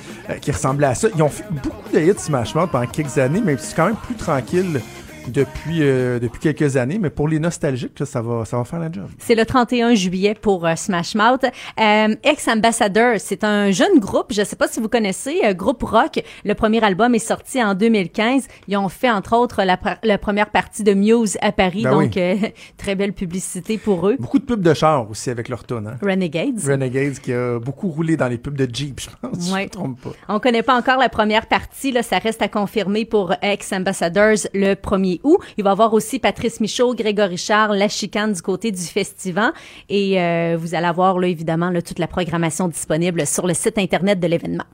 qui ressemblait à ça. Ils ont fait beaucoup de hits Smash Mouth pendant quelques années, mais c'est quand même plus tranquille depuis, euh, depuis quelques années. Mais pour les nostalgiques, là, ça, va, ça va faire la job. C'est le 31 juillet pour euh, Smash Mouth. Euh, Ex-Ambassador, c'est un jeune groupe, je sais pas si vous connaissez, groupe rock. Le premier album est sorti en 2015. Ils ont fait entre autres la, pr- la première partie de Muse à Paris, Ben donc *laughs* très belle publicité pour eux. Beaucoup de pubs de char aussi avec leur tune. Hein? Renegades. Renegades qui a beaucoup roulé dans les pubs de Jeep, *laughs* je pense. si Je Ouais. me trompe pas. On connaît pas encore la première partie, là, ça reste à confirmer pour Ex-Ambassadors le 1er août. Il va y avoir aussi Patrice Michaud, Grégory Charles, La Chicane du côté du festival. Et euh, vous allez avoir, là, évidemment, toute la programmation disponible sur le site Internet de l'événement.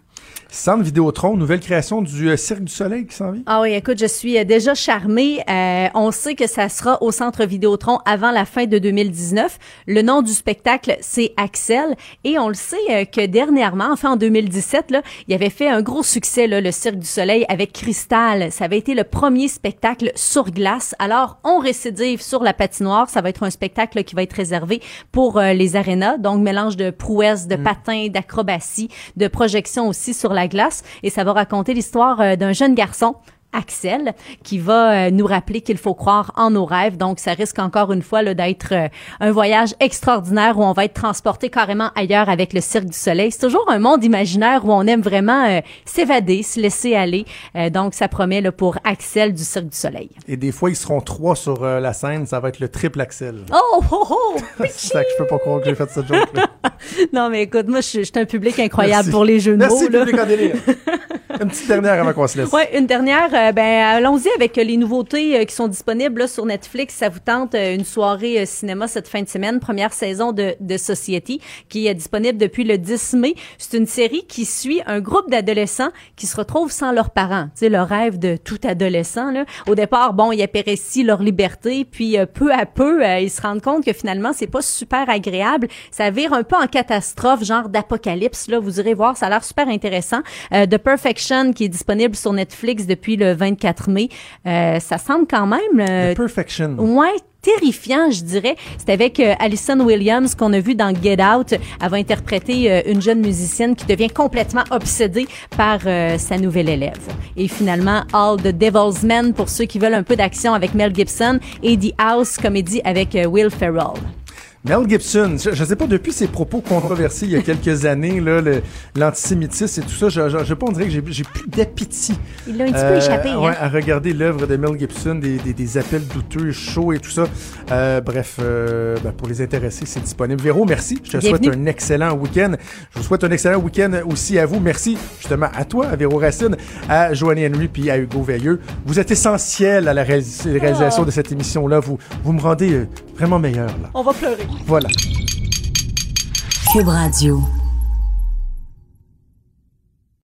Centre Vidéotron, nouvelle création du euh, Cirque du Soleil qui s'en vient. Ah oui, écoute, je suis euh, déjà charmée. Euh, on sait que ça sera au Centre Vidéotron avant la fin de 2019. Le nom du spectacle, c'est Axel. Et on le sait euh, que dernièrement, enfin en 2017, là, il avait fait un gros succès, là, le Cirque du Soleil avec Cristal. Ça avait été le premier spectacle sur glace. Alors, on récidive sur la patinoire. Ça va être un spectacle là, qui va être réservé pour les arénas. Donc, mélange de prouesse, de patins, d'acrobatie, de projection aussi sur la glace. Et ça va raconter l'histoire euh, d'un jeune garçon Axel, qui va euh, nous rappeler qu'il faut croire en nos rêves. Donc, ça risque encore une fois là, d'être euh, un voyage extraordinaire où on va être transporté carrément ailleurs avec le Cirque du Soleil. C'est toujours un monde imaginaire où on aime vraiment euh, s'évader, se laisser aller. Euh, donc, ça promet là, pour Axel du Cirque du Soleil. Et des fois, ils seront trois sur euh, la scène. Ça va être le triple Axel. Oh, oh, oh! *laughs* c'est ça que je peux pas croire que j'ai fait cette joke-là. *laughs* non, mais écoute, moi, je suis un public incroyable Merci. pour les jeux de Merci, mots. là. public en délire. *laughs* Une petite dernière avant qu'on se laisse. Ouais, une dernière. euh, ben, allons-y avec les nouveautés euh, qui sont disponibles là, sur Netflix. Ça vous tente euh, une soirée cinéma cette fin de semaine, première saison de, de Society, qui est disponible depuis le 10 mai. C'est une série qui suit un groupe d'adolescents qui se retrouvent sans leurs parents. Tu sais, le rêve de tout adolescent. Là. Au départ, bon, ils apprécient leur liberté, puis peu à peu, ils se rendent compte que finalement, c'est pas super agréable. Ça vire un peu en catastrophe, genre d'apocalypse. Là, vous irez voir, ça a l'air super intéressant. The Perfection, qui est disponible sur Netflix depuis le 24 mai. Euh, ça semble quand même... euh, The Perfection. Ouais, terrifiant, je dirais. C'est avec euh, Alison Williams qu'on a vu dans Get Out. Elle va interpréter euh, une jeune musicienne qui devient complètement obsédée par euh, sa nouvelle élève. Et finalement, All the Devil's Men pour ceux qui veulent un peu d'action avec Mel Gibson et The House comédie avec euh, Will Ferrell. Mel Gibson, je, je sais pas, depuis ses propos controversés il y a quelques années, là, l'antisémitisme et tout ça, je, je, je pas, on dirait que j'ai- plus d'appétit. Il l'a un petit peu Euh, échappé. hein? ouais, à regarder l'œuvre de Mel Gibson, des, des, des appels douteux, chauds et tout ça. Euh, bref, euh, ben, pour les intéressés, c'est disponible. Véro, merci. Je te Bienvenue. souhaite un excellent week-end. Je vous souhaite un excellent week-end aussi à vous. Merci justement à toi, à Véro Racine, à Joanny Henry puis à Hugo Veilleux. Vous êtes essentiels à la réalis- réalisation Ah. de cette émission-là. Vous, vous me rendez euh, vraiment meilleur. Là. On va pleurer. Voilà. Cube Radio.